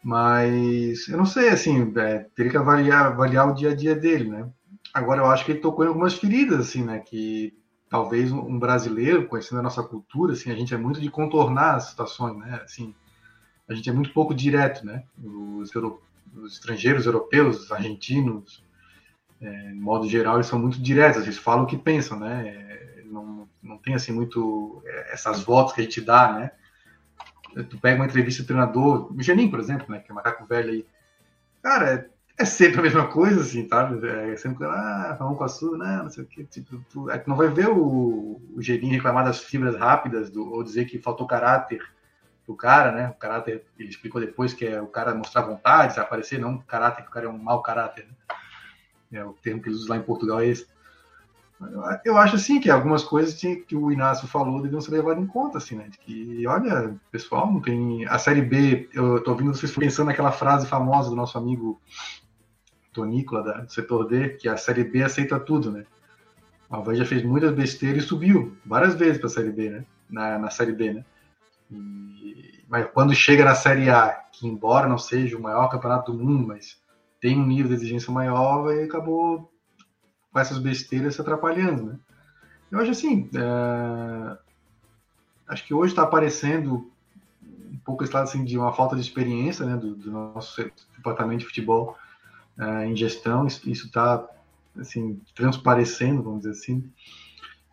Mas eu não sei, assim, é, teria que avaliar, avaliar o dia a dia dele, né? Agora eu acho que ele tocou em algumas feridas, assim, né? Que talvez um brasileiro, conhecendo a nossa cultura, assim, a gente é muito de contornar as situações, né? Assim, a gente é muito pouco direto, né? Os, os estrangeiros europeus, os argentinos, é, de modo geral, eles são muito diretos, eles falam o que pensam, né? É, não, não tem, assim, muito é, essas voltas que a gente dá, né? Tu pega uma entrevista do treinador, o Geninho, por exemplo, né, que é macaco velho aí, cara, é, é sempre a mesma coisa, assim, sabe? É sempre, ah, vamos com a sua, né, não sei o que, tipo, tu, é, tu não vai ver o, o Geninho reclamar das fibras rápidas, do, ou dizer que faltou caráter do cara, né, o caráter, ele explicou depois que é o cara mostrar vontade, aparecer, não caráter, que o cara é um mau caráter, né? é o termo que eles usam lá em Portugal é esse. Eu acho assim que algumas coisas que o Inácio falou deviam ser levadas em conta, assim, né? De que, olha, pessoal, não tem. A série B, eu tô ouvindo vocês pensando naquela frase famosa do nosso amigo Tonícola, da, do setor D, que a série B aceita tudo, né? O Havaí já fez muitas besteiras e subiu várias vezes para a série B, né? Na, na série B, né? E, mas quando chega na série A, que embora não seja o maior campeonato do mundo, mas tem um nível de exigência maior, e acabou com essas besteiras se atrapalhando, né? Eu acho assim, é... acho que hoje está aparecendo um pouco esse lado assim, de uma falta de experiência né, do, do nosso departamento de futebol é, em gestão, isso está assim, transparecendo, vamos dizer assim.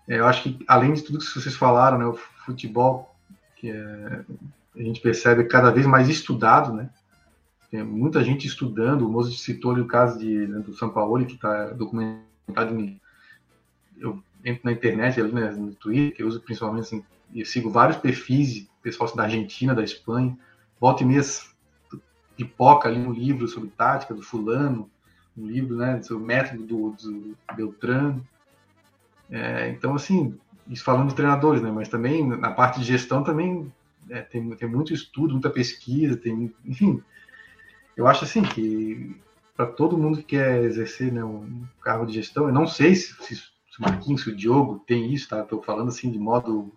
É, eu acho que, além de tudo que vocês falaram, né, o futebol, que é, a gente percebe cada vez mais estudado, né? Tem muita gente estudando, o Moço citou ali o caso de, né, do São Paulo, que está documentado eu entro na internet, ali, né, no Twitter, que eu uso principalmente assim, sigo vários perfis, pessoal da Argentina, da Espanha, volta e meia pipoca ali um livro sobre tática do fulano, um livro né, sobre o método do, do Beltrano. É, então, assim, isso falando de treinadores, né, mas também na parte de gestão também é, tem, tem muito estudo, muita pesquisa, tem, enfim, eu acho assim que para todo mundo que quer exercer né, um cargo de gestão. Eu não sei se, se, se o Marquinhos, se o Diogo tem isso, tá? Estou falando assim de modo,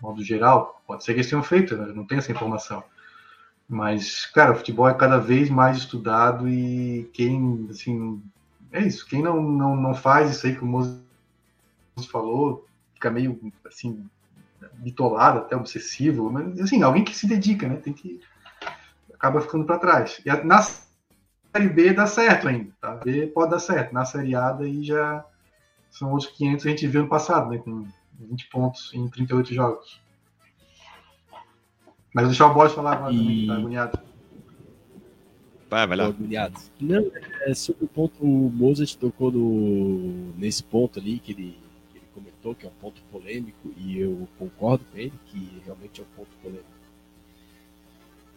modo geral. Pode ser que eles tenham feito, né? não tenho essa informação. Mas, cara, o futebol é cada vez mais estudado e quem, assim, é isso. Quem não, não, não faz isso aí que o Moses falou, fica meio, assim, bitolado, até obsessivo, mas assim, alguém que se dedica, né? Tem que acaba ficando para trás. E na série B dá certo ainda, tá? B pode dar certo. Na série A daí já são outros 500 que a gente viu no passado, né? Com 20 pontos em 38 jogos. Mas deixar o Bosch falar agora e... também, que tá agoniado. Vai, vai lá. Agoniado. Não, é sobre o ponto, o Mozart tocou no, nesse ponto ali que ele, que ele comentou, que é um ponto polêmico, e eu concordo com ele, que realmente é um ponto polêmico.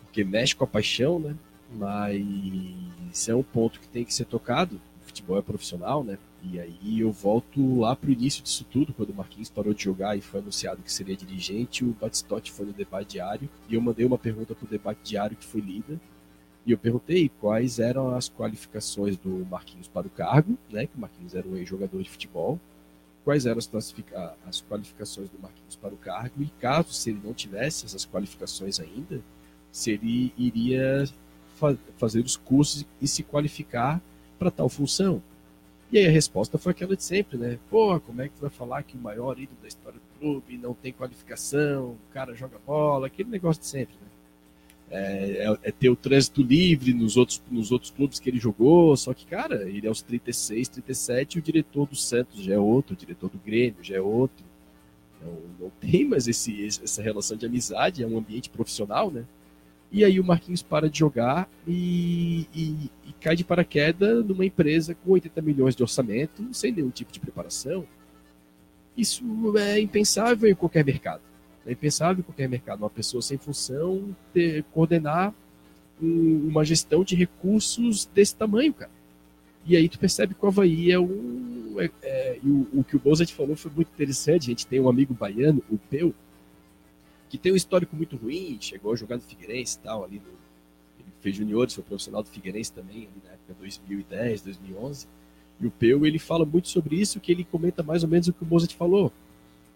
Porque mexe com a paixão, né? Mas é um ponto que tem que ser tocado. O futebol é profissional, né? E aí eu volto lá pro início disso tudo, quando o Marquinhos parou de jogar e foi anunciado que seria dirigente, o Batistotti foi no debate diário, e eu mandei uma pergunta pro debate diário que foi lida, e eu perguntei quais eram as qualificações do Marquinhos para o cargo, né, que o Marquinhos era um ex-jogador de futebol, quais eram as, as qualificações do Marquinhos para o cargo, e caso se ele não tivesse essas qualificações ainda, se ele iria fa fazer os cursos e se qualificar para tal função. E aí a resposta foi aquela de sempre, né? Pô, como é que tu vai falar que o maior ídolo da história do clube não tem qualificação, o cara joga bola, aquele negócio de sempre, né? É, é, é, ter o trânsito livre nos outros, nos outros clubes que ele jogou, só que, cara, ele é aos 36, 37, e o diretor do Santos já é outro, o diretor do Grêmio já é outro. Não, não tem mais esse, essa relação de amizade, é um ambiente profissional, né? E aí o Marquinhos para de jogar e, e, e, cai de paraquedas numa empresa com 80 milhões de orçamento, sem nenhum tipo de preparação. Isso é impensável em qualquer mercado. É impensável em qualquer mercado. Uma pessoa sem função ter, coordenar um, uma gestão de recursos desse tamanho, cara. E aí tu percebe que o Havaí é um. É, é, o, o, que o Bozat falou foi muito interessante. A gente tem um amigo baiano, o Peu, que tem um histórico muito ruim, chegou a jogar no Figueirense e tal, ali no, ele fez juniores, foi profissional do Figueirense também, ali na época 2010, 2011. E o Peu, ele fala muito sobre isso, que ele comenta mais ou menos o que o Mozart falou.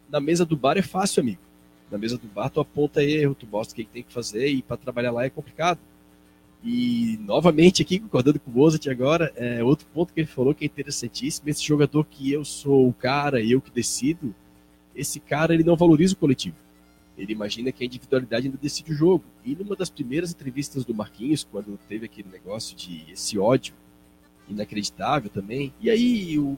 Na mesa do bar é fácil, amigo. Na mesa do bar tu aponta erro, tu mostra o que tem que fazer e para trabalhar lá é complicado. E novamente aqui, concordando com o Mozart agora, é outro ponto que ele falou que é interessantíssimo, esse jogador que eu sou o cara, eu que decido, esse cara ele não valoriza o coletivo. Ele imagina que a individualidade ainda decide o jogo. E numa das primeiras entrevistas do Marquinhos, quando teve aquele negócio de esse ódio inacreditável também, e aí o,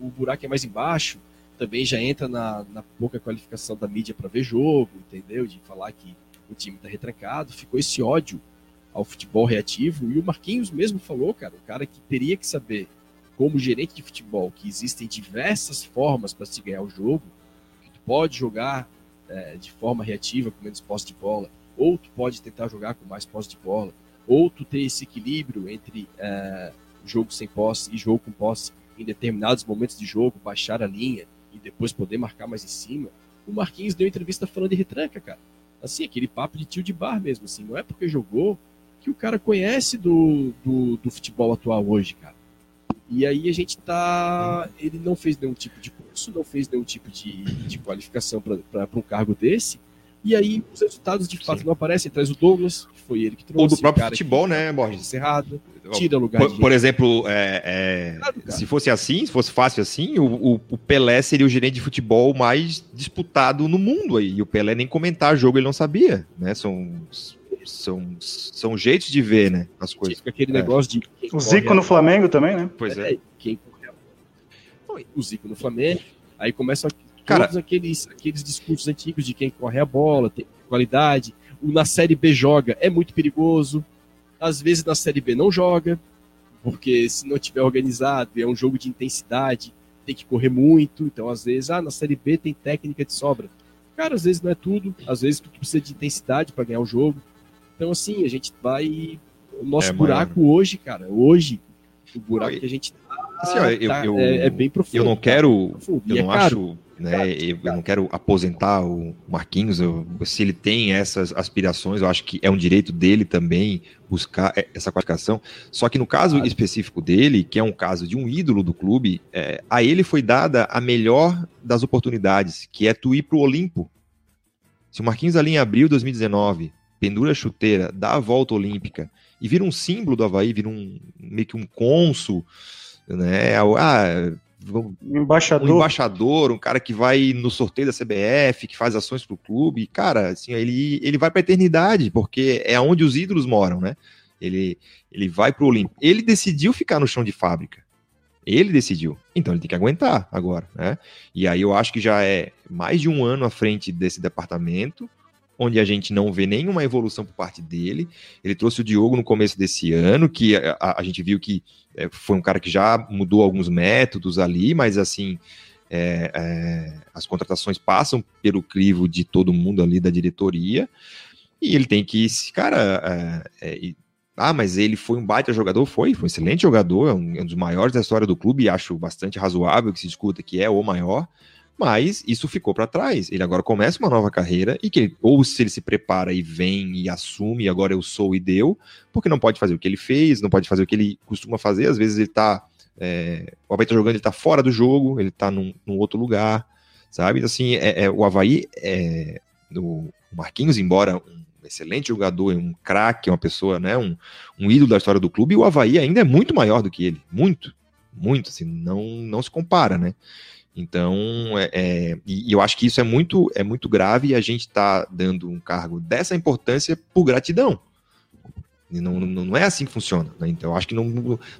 o, o buraco é mais embaixo, também já entra na, na pouca qualificação da mídia para ver jogo, entendeu? De falar que o time está retrancado, ficou esse ódio ao futebol reativo, e o Marquinhos mesmo falou, cara, o cara que teria que saber, como gerente de futebol, que existem diversas formas para se ganhar o jogo, que tu pode jogar é, de forma reativa, com menos posse de bola, ou tu pode tentar jogar com mais posse de bola, ou tu ter esse equilíbrio entre é, jogo sem posse e jogo com posse em determinados momentos de jogo, baixar a linha e depois poder marcar mais em cima. O Marquinhos deu entrevista falando de retranca, cara. Assim, aquele papo de tio de bar mesmo, assim. Não é porque jogou que o cara conhece do, do, do futebol atual hoje, cara. E aí a gente tá. Ele não fez nenhum tipo de curso, não fez nenhum tipo de, de qualificação para um cargo desse. E aí os resultados de fato Sim. não aparecem. Traz o Douglas, que foi ele que trouxe. Ou do próprio futebol, né, Borges? Cerrado, tira lugar Por, por exemplo, é, é, se fosse assim, se fosse fácil assim, o, o, o, Pelé seria o gerente de futebol mais disputado no mundo aí. E o Pelé nem comentar jogo ele não sabia, né? São são, são jeitos de ver, né, as coisas. Fica aquele é. negócio de... O Zico no Flamengo também, né? Pois é. é. Quem o Zico no Flamengo, aí começam Cara, todos aqueles, aqueles discursos antigos de quem corre a bola, tem qualidade, o na Série B joga, é muito perigoso, às vezes na Série B não joga, porque se não tiver organizado, é um jogo de intensidade, tem que correr muito, então às vezes, ah, na Série B tem técnica de sobra. Cara, às vezes não é tudo, às vezes tu precisa de intensidade para ganhar o jogo. Então, assim, a gente vai. O nosso é, buraco mano. hoje, cara, hoje, o buraco que a gente tá, assim, ó, eu, tá, eu, é, é, bem profundo. Eu não quero. Eu não é acho. Né, eu, eu, não quero aposentar o Marquinhos. Se ele tem essas aspirações, eu acho que é um direito dele também buscar essa qualificação. Só que no caso específico dele, que é um caso de um ídolo do clube, é, a ele foi dada a melhor das oportunidades, que é tu ir para o Olimpo. Se o Marquinhos ali em abril de 2019 pendura a chuteira, dá a volta olímpica e vira um símbolo do Havaí, vira um meio que um cônsul, né? Ah, um embaixador. um embaixador, um cara que vai no sorteio da CBF, que faz ações pro clube. Cara, assim, ele, ele vai pra eternidade, porque é onde os ídolos moram, né? Ele, ele vai pro Olimpo. Ele decidiu ficar no chão de fábrica. Ele decidiu. Então ele tem que aguentar agora, né? E aí eu acho que já é mais de um ano à frente desse departamento, onde a gente não vê nenhuma evolução por parte dele. Ele trouxe o Diogo no começo desse ano, que a, a, a gente viu que é, foi um cara que já mudou alguns métodos ali, mas assim. É, é, as contratações passam pelo crivo de todo mundo ali da diretoria e ele tem que, cara, ah, mas ele foi um baita jogador? Foi, foi um excelente jogador, é um, é um dos maiores da história do clube, e acho bastante razoável que se discuta que é o maior, mas isso ficou para trás. Ele agora começa uma nova carreira, e que ou se ele se prepara e vem e assume, agora eu sou e deu, porque não pode fazer o que ele fez, não pode fazer o que ele costuma fazer, às vezes ele tá. É, o Havaí tá jogando, ele tá fora do jogo, ele tá num, num outro lugar, sabe? Então, assim, é, é, o Havaí, é, o Marquinhos, embora um excelente jogador, um craque, uma pessoa, né, um, um ídolo da história do clube, o Havaí ainda é muito maior do que ele, muito, muito, assim, não, não se compara, né? Então, é, é, e eu acho que isso é muito, é muito grave e a gente está dando um cargo dessa importância por gratidão. Não, não, não, é assim que funciona. Né? Então, eu acho que não,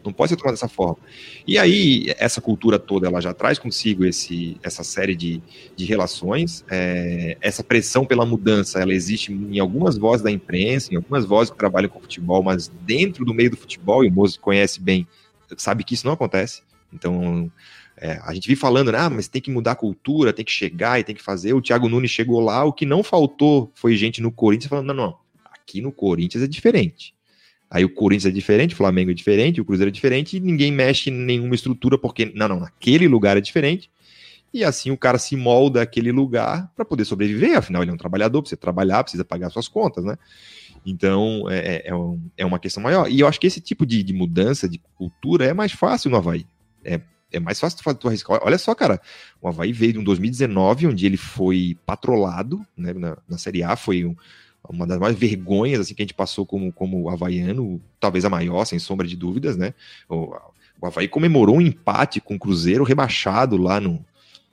não pode ser tomado dessa forma. E aí, essa cultura toda, ela já traz consigo esse, essa série de, de relações. É, essa pressão pela mudança, ela existe em algumas vozes da imprensa, em algumas vozes que trabalham com futebol, mas dentro do meio do futebol, e o Mozo conhece bem, sabe que isso não acontece. Então, é, a gente vive falando, né, ah, mas tem que mudar a cultura, tem que chegar e tem que fazer. O Thiago Nunes chegou lá, o que não faltou foi gente no Corinthians falando, não, não, aqui no Corinthians é diferente. Aí o Corinthians é diferente, o Flamengo é diferente, o Cruzeiro é diferente, e ninguém mexe em nenhuma estrutura, porque, não, não, naquele lugar é diferente. E assim o cara se molda aquele lugar para poder sobreviver, afinal ele é um trabalhador, precisa trabalhar, precisa pagar suas contas, né? Então é, é, é, um, é uma questão maior. E eu acho que esse tipo de, de, mudança de cultura é mais fácil no Havaí. É, é mais fácil tu, tu arriscar. Olha só, cara, o Havaí veio de um 2019, onde ele foi patrolado né, na, na Série A, foi um, uma das maiores vergonhas assim que a gente passou como, como havaiano, talvez a maior, sem sombra de dúvidas, né? O, o Havaí comemorou um empate com o Cruzeiro rebaixado lá no,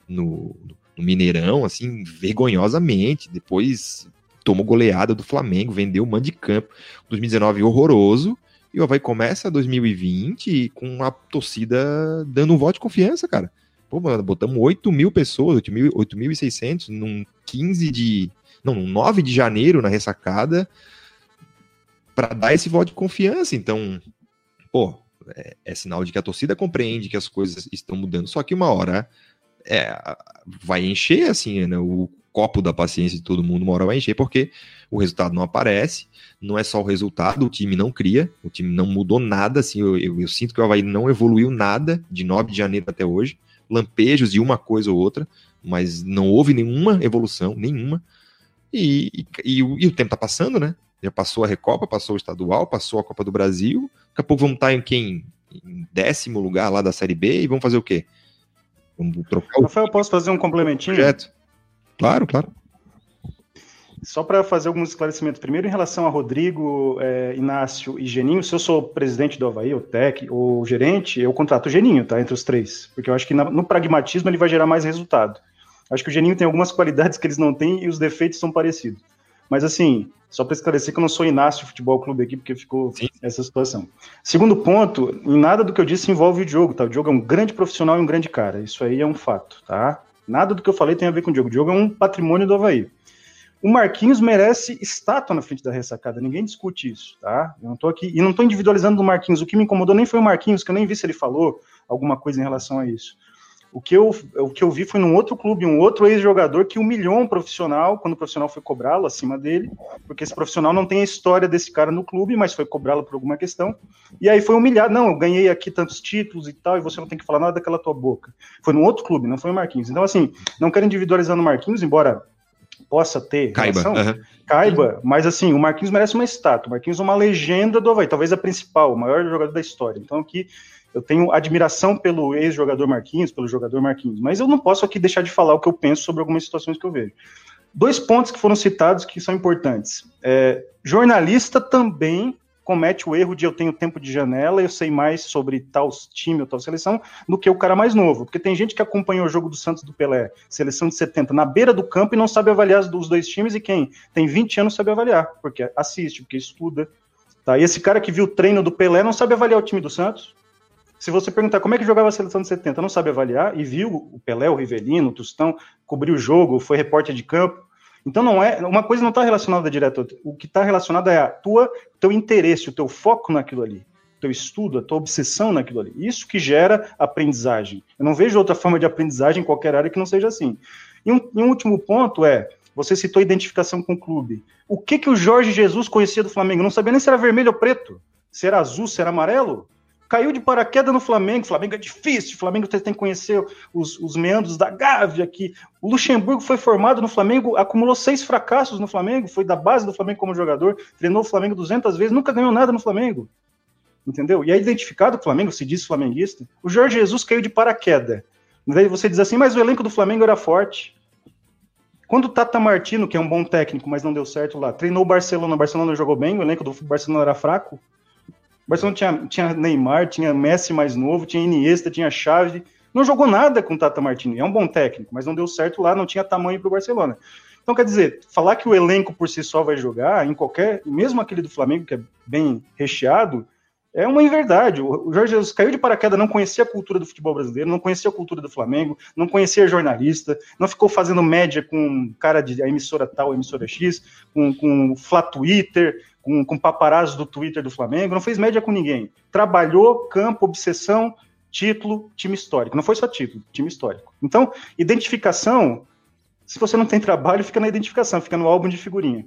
no, no Mineirão, assim, vergonhosamente. Depois tomou goleada do Flamengo, vendeu o mando de campo. 2019 horroroso. E o Havaí começa 2020 com a torcida dando um voto de confiança, cara. Pô, botamos 8 mil pessoas, 8.600 num 15 de, não, 9 de janeiro na ressacada, para dar esse voto de confiança. Então, pô, é, é, sinal de que a torcida compreende que as coisas estão mudando. Só que uma hora é, vai encher, assim, né, o copo da paciência de todo mundo, uma hora vai encher, porque o resultado não aparece, não é só o resultado, o time não cria, o time não mudou nada, assim, eu, eu, eu sinto que o Havaí não evoluiu nada de 9 de janeiro até hoje, lampejos de uma coisa ou outra, mas não houve nenhuma evolução, nenhuma. E, e, e, o, e o tempo tá passando, né? Já passou a Recopa, passou o estadual, passou a Copa do Brasil. Daqui a pouco vamos estar em quem? Em décimo lugar lá da Série B e vamos fazer o quê? Vamos trocar o. Rafael, posso fazer um complementinho? Projeto. Claro, claro. Só para fazer alguns esclarecimentos. Primeiro, em relação a Rodrigo, é, Inácio e Geninho, se eu sou presidente do Havaí, ou tech, ou gerente, eu contrato o Geninho, tá? Entre os três. Porque eu acho que no pragmatismo ele vai gerar mais resultado. Acho que o Geninho tem algumas qualidades que eles não têm e os defeitos são parecidos. Mas assim, só para esclarecer que eu não sou Inácio Futebol Clube aqui, porque ficou Sim. essa situação. Segundo ponto, em nada do que eu disse envolve o Diogo, tá? O Diogo é um grande profissional e um grande cara. Isso aí é um fato, tá? Nada do que eu falei tem a ver com o Diogo. O Diogo é um patrimônio do Havaí. O Marquinhos merece estátua na frente da ressacada, ninguém discute isso, tá? Eu não tô aqui, e não tô individualizando o Marquinhos. O que me incomodou nem foi o Marquinhos, que eu nem vi se ele falou alguma coisa em relação a isso. O que, eu, o que eu vi foi num outro clube, um outro ex-jogador que humilhou um profissional quando o profissional foi cobrá-lo acima dele, porque esse profissional não tem a história desse cara no clube, mas foi cobrá-lo por alguma questão. E aí foi humilhado. Não, eu ganhei aqui tantos títulos e tal, e você não tem que falar nada daquela tua boca. Foi num outro clube, não foi o Marquinhos. Então, assim, não quero individualizar no Marquinhos, embora possa ter caiba, relação, uhum. caiba, mas assim, o Marquinhos merece uma estátua. O Marquinhos é uma legenda do Havaí, talvez a principal, o maior jogador da história. Então aqui eu tenho admiração pelo ex-jogador Marquinhos, pelo jogador Marquinhos, mas eu não posso aqui deixar de falar o que eu penso sobre algumas situações que eu vejo. Dois pontos que foram citados que são importantes. É, jornalista também comete o erro de eu tenho tempo de janela, eu sei mais sobre tal time ou tal seleção do que o cara mais novo. Porque tem gente que acompanhou o jogo do Santos do Pelé, seleção de 70, na beira do campo e não sabe avaliar os dois times, e quem tem 20 anos sabe avaliar, porque assiste, porque estuda. Tá? E esse cara que viu o treino do Pelé não sabe avaliar o time do Santos. Se você perguntar como é que jogava a seleção de 70, não sabe avaliar, e viu o Pelé, o Rivelino, o Tostão, cobriu o jogo, foi repórter de campo, então não é, uma coisa não está relacionada direto, o que está relacionado é a tua, teu interesse, o teu foco naquilo ali, teu estudo, a tua obsessão naquilo ali. Isso que gera aprendizagem. Eu não vejo outra forma de aprendizagem em qualquer área que não seja assim. E um, e um último ponto é, você citou identificação com o clube. O que que o Jorge Jesus conhecia do Flamengo? Não sabia nem se era vermelho ou preto, se era azul, se era amarelo caiu de paraquedas no Flamengo. Flamengo é difícil, Flamengo tem que conhecer os, os meandros da Gávea aqui. O Luxemburgo foi formado no Flamengo, acumulou seis fracassos no Flamengo, foi da base do Flamengo como jogador, treinou o Flamengo 200 vezes, nunca ganhou nada no Flamengo. Entendeu? E é identificado o Flamengo, se diz flamenguista. O Jorge Jesus caiu de paraquedas. Você diz assim, mas o elenco do Flamengo era forte. Quando o Tata Martino, que é um bom técnico, mas não deu certo lá, treinou o Barcelona, o Barcelona jogou bem, o elenco do Barcelona era fraco, Barcelona tinha, tinha Neymar, tinha Messi mais novo, tinha Iniesta, tinha Xavi. Não jogou nada com o Tata Martino. É um bom técnico, mas não deu certo lá, não tinha tamanho para o Barcelona. Então, quer dizer, falar que o elenco por si só vai jogar, em qualquer, mesmo aquele do Flamengo, que é bem recheado, é uma inverdade. O Jorge Jesus caiu de paraquedas, não conhecia a cultura do futebol brasileiro, não conhecia a cultura do Flamengo, não conhecia jornalista, não ficou fazendo média com cara de emissora tal, emissora X, com, com Fla Twitter, com, com paparazzo do Twitter do Flamengo, não fez média com ninguém. Trabalhou, campo, obsessão, título, time histórico. Não foi só título, time histórico. Então, identificação, se você não tem trabalho, fica na identificação, fica no álbum de figurinha.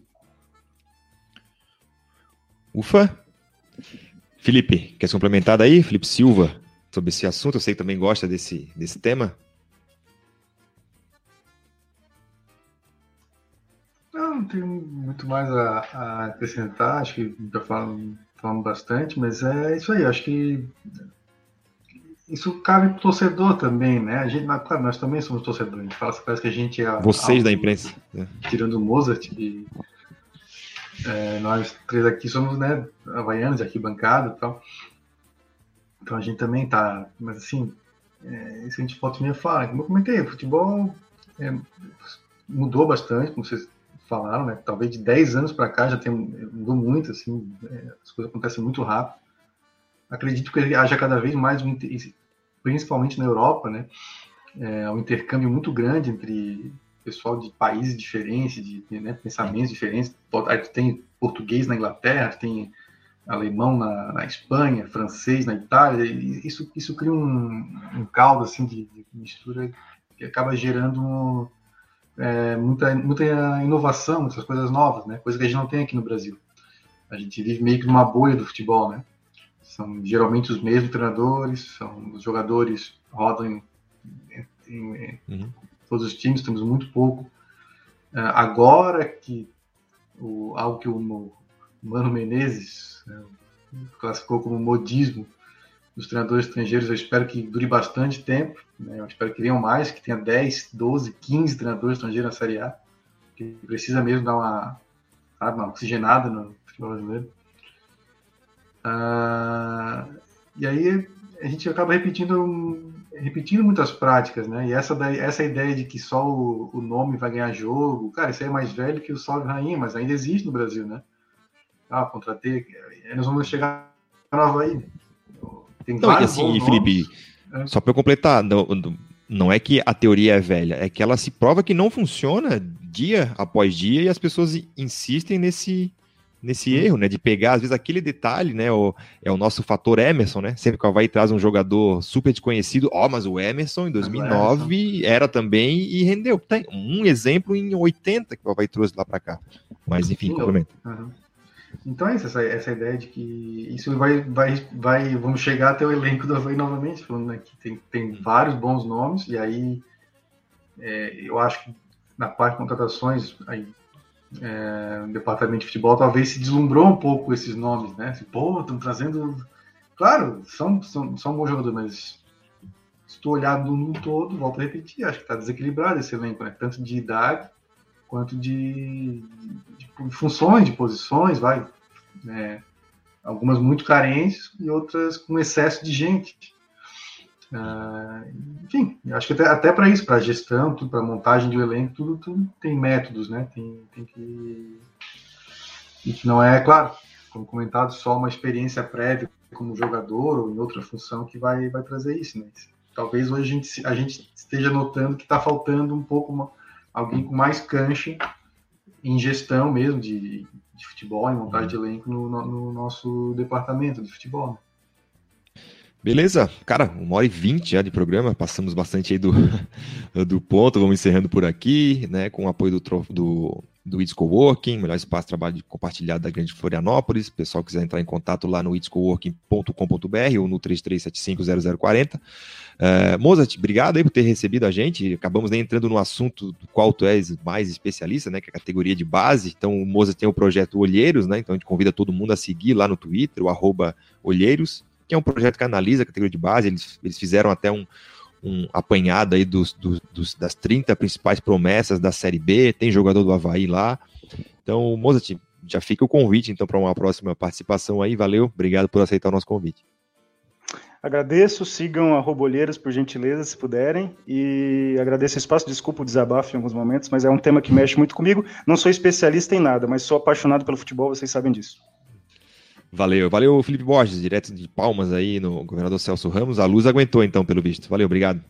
Ufa! Felipe, quer se complementar daí? Felipe Silva, sobre esse assunto, eu sei que também gosta desse, desse tema. Não, não tenho muito mais a, a acrescentar, acho que já falamos, falamos bastante, mas é isso aí, acho que isso cabe pro torcedor também, né? A gente, claro, nós também somos torcedores, a gente fala, parece que a gente é. Vocês da imprensa. Né? Tirando o Mozart, e, é, nós três aqui somos, né, havaianos, aqui bancada e tal. Então a gente também tá, mas assim, é, isso a gente pode me falar, como eu comentei, o futebol é, mudou bastante, como vocês falaram, né? Talvez de 10 anos para cá já tem mudou muito, assim, é, as coisas acontecem muito rápido. Acredito que haja cada vez mais, um, principalmente na Europa, né? É, um intercâmbio muito grande entre pessoal de países diferentes, de, né, pensamentos diferentes. Aí tem português na Inglaterra, tem alemão na, na, Espanha, francês na Itália. isso, isso cria um, um caldo assim de, de mistura que acaba gerando é, muita, muita inovação, muitas coisas novas, né? Coisa que a gente não tem aqui no Brasil. A gente vive meio que numa bolha do futebol, né? São geralmente os mesmos treinadores, são os jogadores rodam em, em, em uhum. todos os times, temos muito pouco. É, agora que o, algo que o Mano Menezes né, classificou como modismo dos treinadores estrangeiros, eu espero que dure bastante tempo. Né? Eu espero que venham mais, que tenha 10, 12, 15 treinadores estrangeiros na Série A, que precisa mesmo dar uma, sabe, uma oxigenada no futebol brasileiro. Ah, e aí a gente acaba repetindo, repetindo muitas práticas, né? E essa, daí, essa ideia de que só o, o nome vai ganhar jogo, cara, isso aí é mais velho que o Salve Rainha, mas ainda existe no Brasil, né? Ah, contratei, nós vamos chegar no Havaí. Tem não, e assim, Felipe, é. só para eu completar, não, não é que a teoria é velha, é que ela se prova que não funciona dia após dia e as pessoas insistem nesse, nesse erro, né? De pegar, às vezes, aquele detalhe, né? O, é o nosso fator Emerson, né? Sempre que o Havaí traz um jogador super desconhecido, ó, oh, mas o Emerson em 2009 era também e rendeu. Tem um exemplo em 80 que o Havaí trouxe lá para cá. Mas, enfim, complementa. Uhum. Então é isso, essa, essa ideia de que isso vai, vai, vai, vamos chegar até o elenco do Havaí novamente, falando né, que tem, tem vários bons nomes, e aí é, eu acho que na parte de contratações, aí, é, no departamento de futebol, talvez se deslumbrou um pouco esses nomes, né? Assim, Pô, estão trazendo. Claro, são, são, são bons jogadores, mas se tu olhar no todo, volto a repetir, acho que está desequilibrado esse elenco, né? Tanto de idade quanto de, de, de, funções, de posições, vai. É, algumas muito carentes e outras com excesso de gente. Uh, enfim, acho que até, até para isso, para gestão, para montagem de elenco, tudo, tudo, tem métodos, né? Tem, tem que. E que não é, claro, como comentado, só uma experiência prévia como jogador ou em outra função que vai, vai trazer isso, né? Talvez hoje a gente, a gente esteja notando que está faltando um pouco uma, alguém com mais cancha em gestão mesmo de, de futebol, em montagem de elenco no, no, no nosso departamento de futebol. Né? Beleza, cara, uma hora e vinte já de programa, passamos bastante aí do, do ponto, vamos encerrando por aqui, né, com o apoio do, do, do It's Coworking, melhor espaço de trabalho compartilhado da Grande Florianópolis, pessoal quiser entrar em contato lá no itscoworking.com.br ou no 33750040. Uh, Mozart, obrigado aí por ter recebido a gente, acabamos nem entrando no assunto do qual tu és mais especialista, né, que é a categoria de base, então o Mozart tem o projeto Olheiros, né, então a gente convida todo mundo a seguir lá no Twitter, o arroba Olheiros, que é um projeto que analisa a categoria de base. Eles, eles fizeram até um, um apanhado aí dos, dos, dos, das 30 principais promessas da Série B. Tem jogador do Havaí lá. Então, Mozart, já fica o convite então para uma próxima participação aí. Valeu, obrigado por aceitar o nosso convite. Agradeço, sigam a Robolheiras por gentileza, se puderem, e agradeço o espaço, desculpa o desabafo em alguns momentos, mas é um tema que mexe muito comigo. Não sou especialista em nada, mas sou apaixonado pelo futebol, vocês sabem disso. Valeu, valeu Felipe Borges, direto de Palmas aí no governador Celso Ramos. A luz aguentou então, pelo visto. Valeu, obrigado.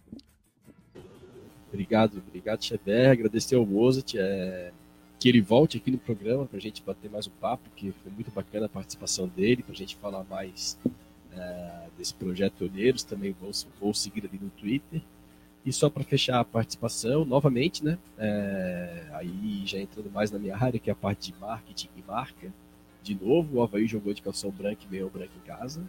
Obrigado, obrigado, Xavier. Agradecer ao Mozart, é, que ele volte aqui no programa para a gente bater mais um papo, que foi muito bacana a participação dele, para a gente falar mais é, desse projeto Olheiros. Também vou, vou seguir ali no Twitter. E só para fechar a participação, novamente, né? É, aí já entrando mais na minha área, que é a parte de marketing e marca de novo, o Havaí jogou de calção branco e meio branco em casa.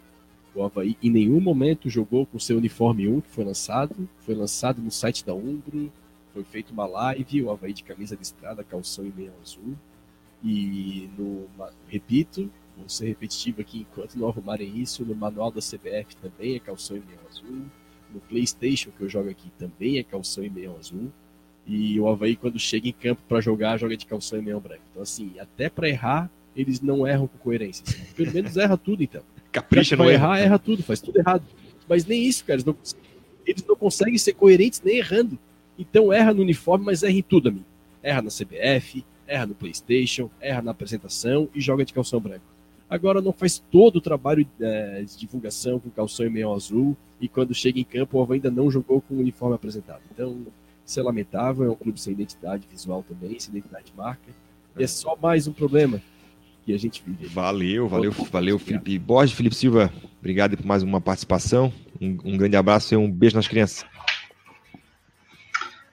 O Havaí em nenhum momento jogou com seu uniforme 1 que foi lançado. Foi lançado no site da Umbro. Foi feita uma live, o Havaí de camisa listrada, calção e meio azul. E no, repito, vou ser repetitivo aqui enquanto não arrumarem isso, no manual da CBF também é calção e meio azul. No PlayStation que eu jogo aqui também é calção e meio azul. E o Havaí, quando chega em campo para jogar, joga de calção e meio branco. Então, assim, até para errar, eles não erram com coerência. Pelo menos erra tudo, então. Capricha não errar, erra tudo, faz tudo errado. Mas nem isso, cara. Eles não, eles não conseguem ser coerentes nem errando. Então erra no uniforme, mas erra em tudo, amigo. Erra na CBF, erra no PlayStation, erra na apresentação e joga de calção branco. Agora não faz todo o trabalho é, de divulgação com calção e meio azul e quando chega em campo o ainda não jogou com o uniforme apresentado. Então isso é lamentável, é um clube sem identidade visual também, sem identidade de marca. E é só mais um problema que a gente vive. Valeu, valeu, valeu, Felipe Borges, Felipe Silva, obrigado por mais uma participação. Um, um grande abraço e um beijo nas crianças.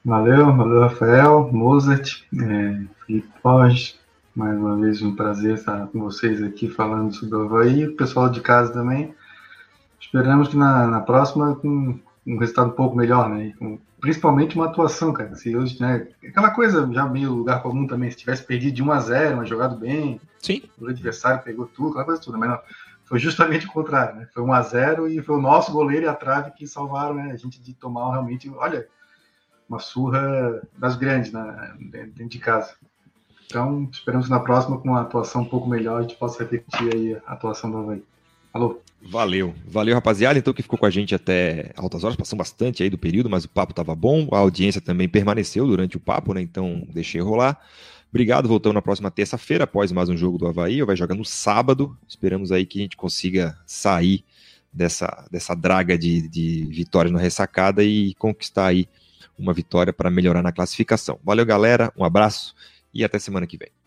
Valeu, valeu, Rafael, Mozart, é, Felipe Borges. Mais uma vez um prazer estar com vocês aqui falando sobre o Havaí, o pessoal de casa também. Esperamos que na, na próxima com um resultado um pouco melhor, né? Com principalmente uma atuação, cara. Se hoje, né, aquela coisa já meio lugar comum também, se tivesse perdido de 1 a 0, mas jogado bem, Sim. o adversário pegou tudo, aquela coisa toda, mas não, foi justamente o contrário, né? Foi 1 a 0 e foi o nosso goleiro e a trave que salvaram, né, a gente de tomar realmente, olha, uma surra das grandes, né, dentro de casa. Então, esperamos na próxima com uma atuação um pouco melhor a gente possa repetir aí a atuação do Havaí. Alô? Valeu, valeu rapaziada. Então que ficou com a gente até altas horas, passamos bastante aí do período, mas o papo tava bom, a audiência também permaneceu durante o papo, né? Então deixei rolar. Obrigado, voltamos na próxima terça-feira, após mais um jogo do Havaí. Vai jogar no sábado. Esperamos aí que a gente consiga sair dessa, dessa draga de, de vitórias na ressacada e conquistar aí uma vitória para melhorar na classificação. Valeu, galera. Um abraço e até semana que vem.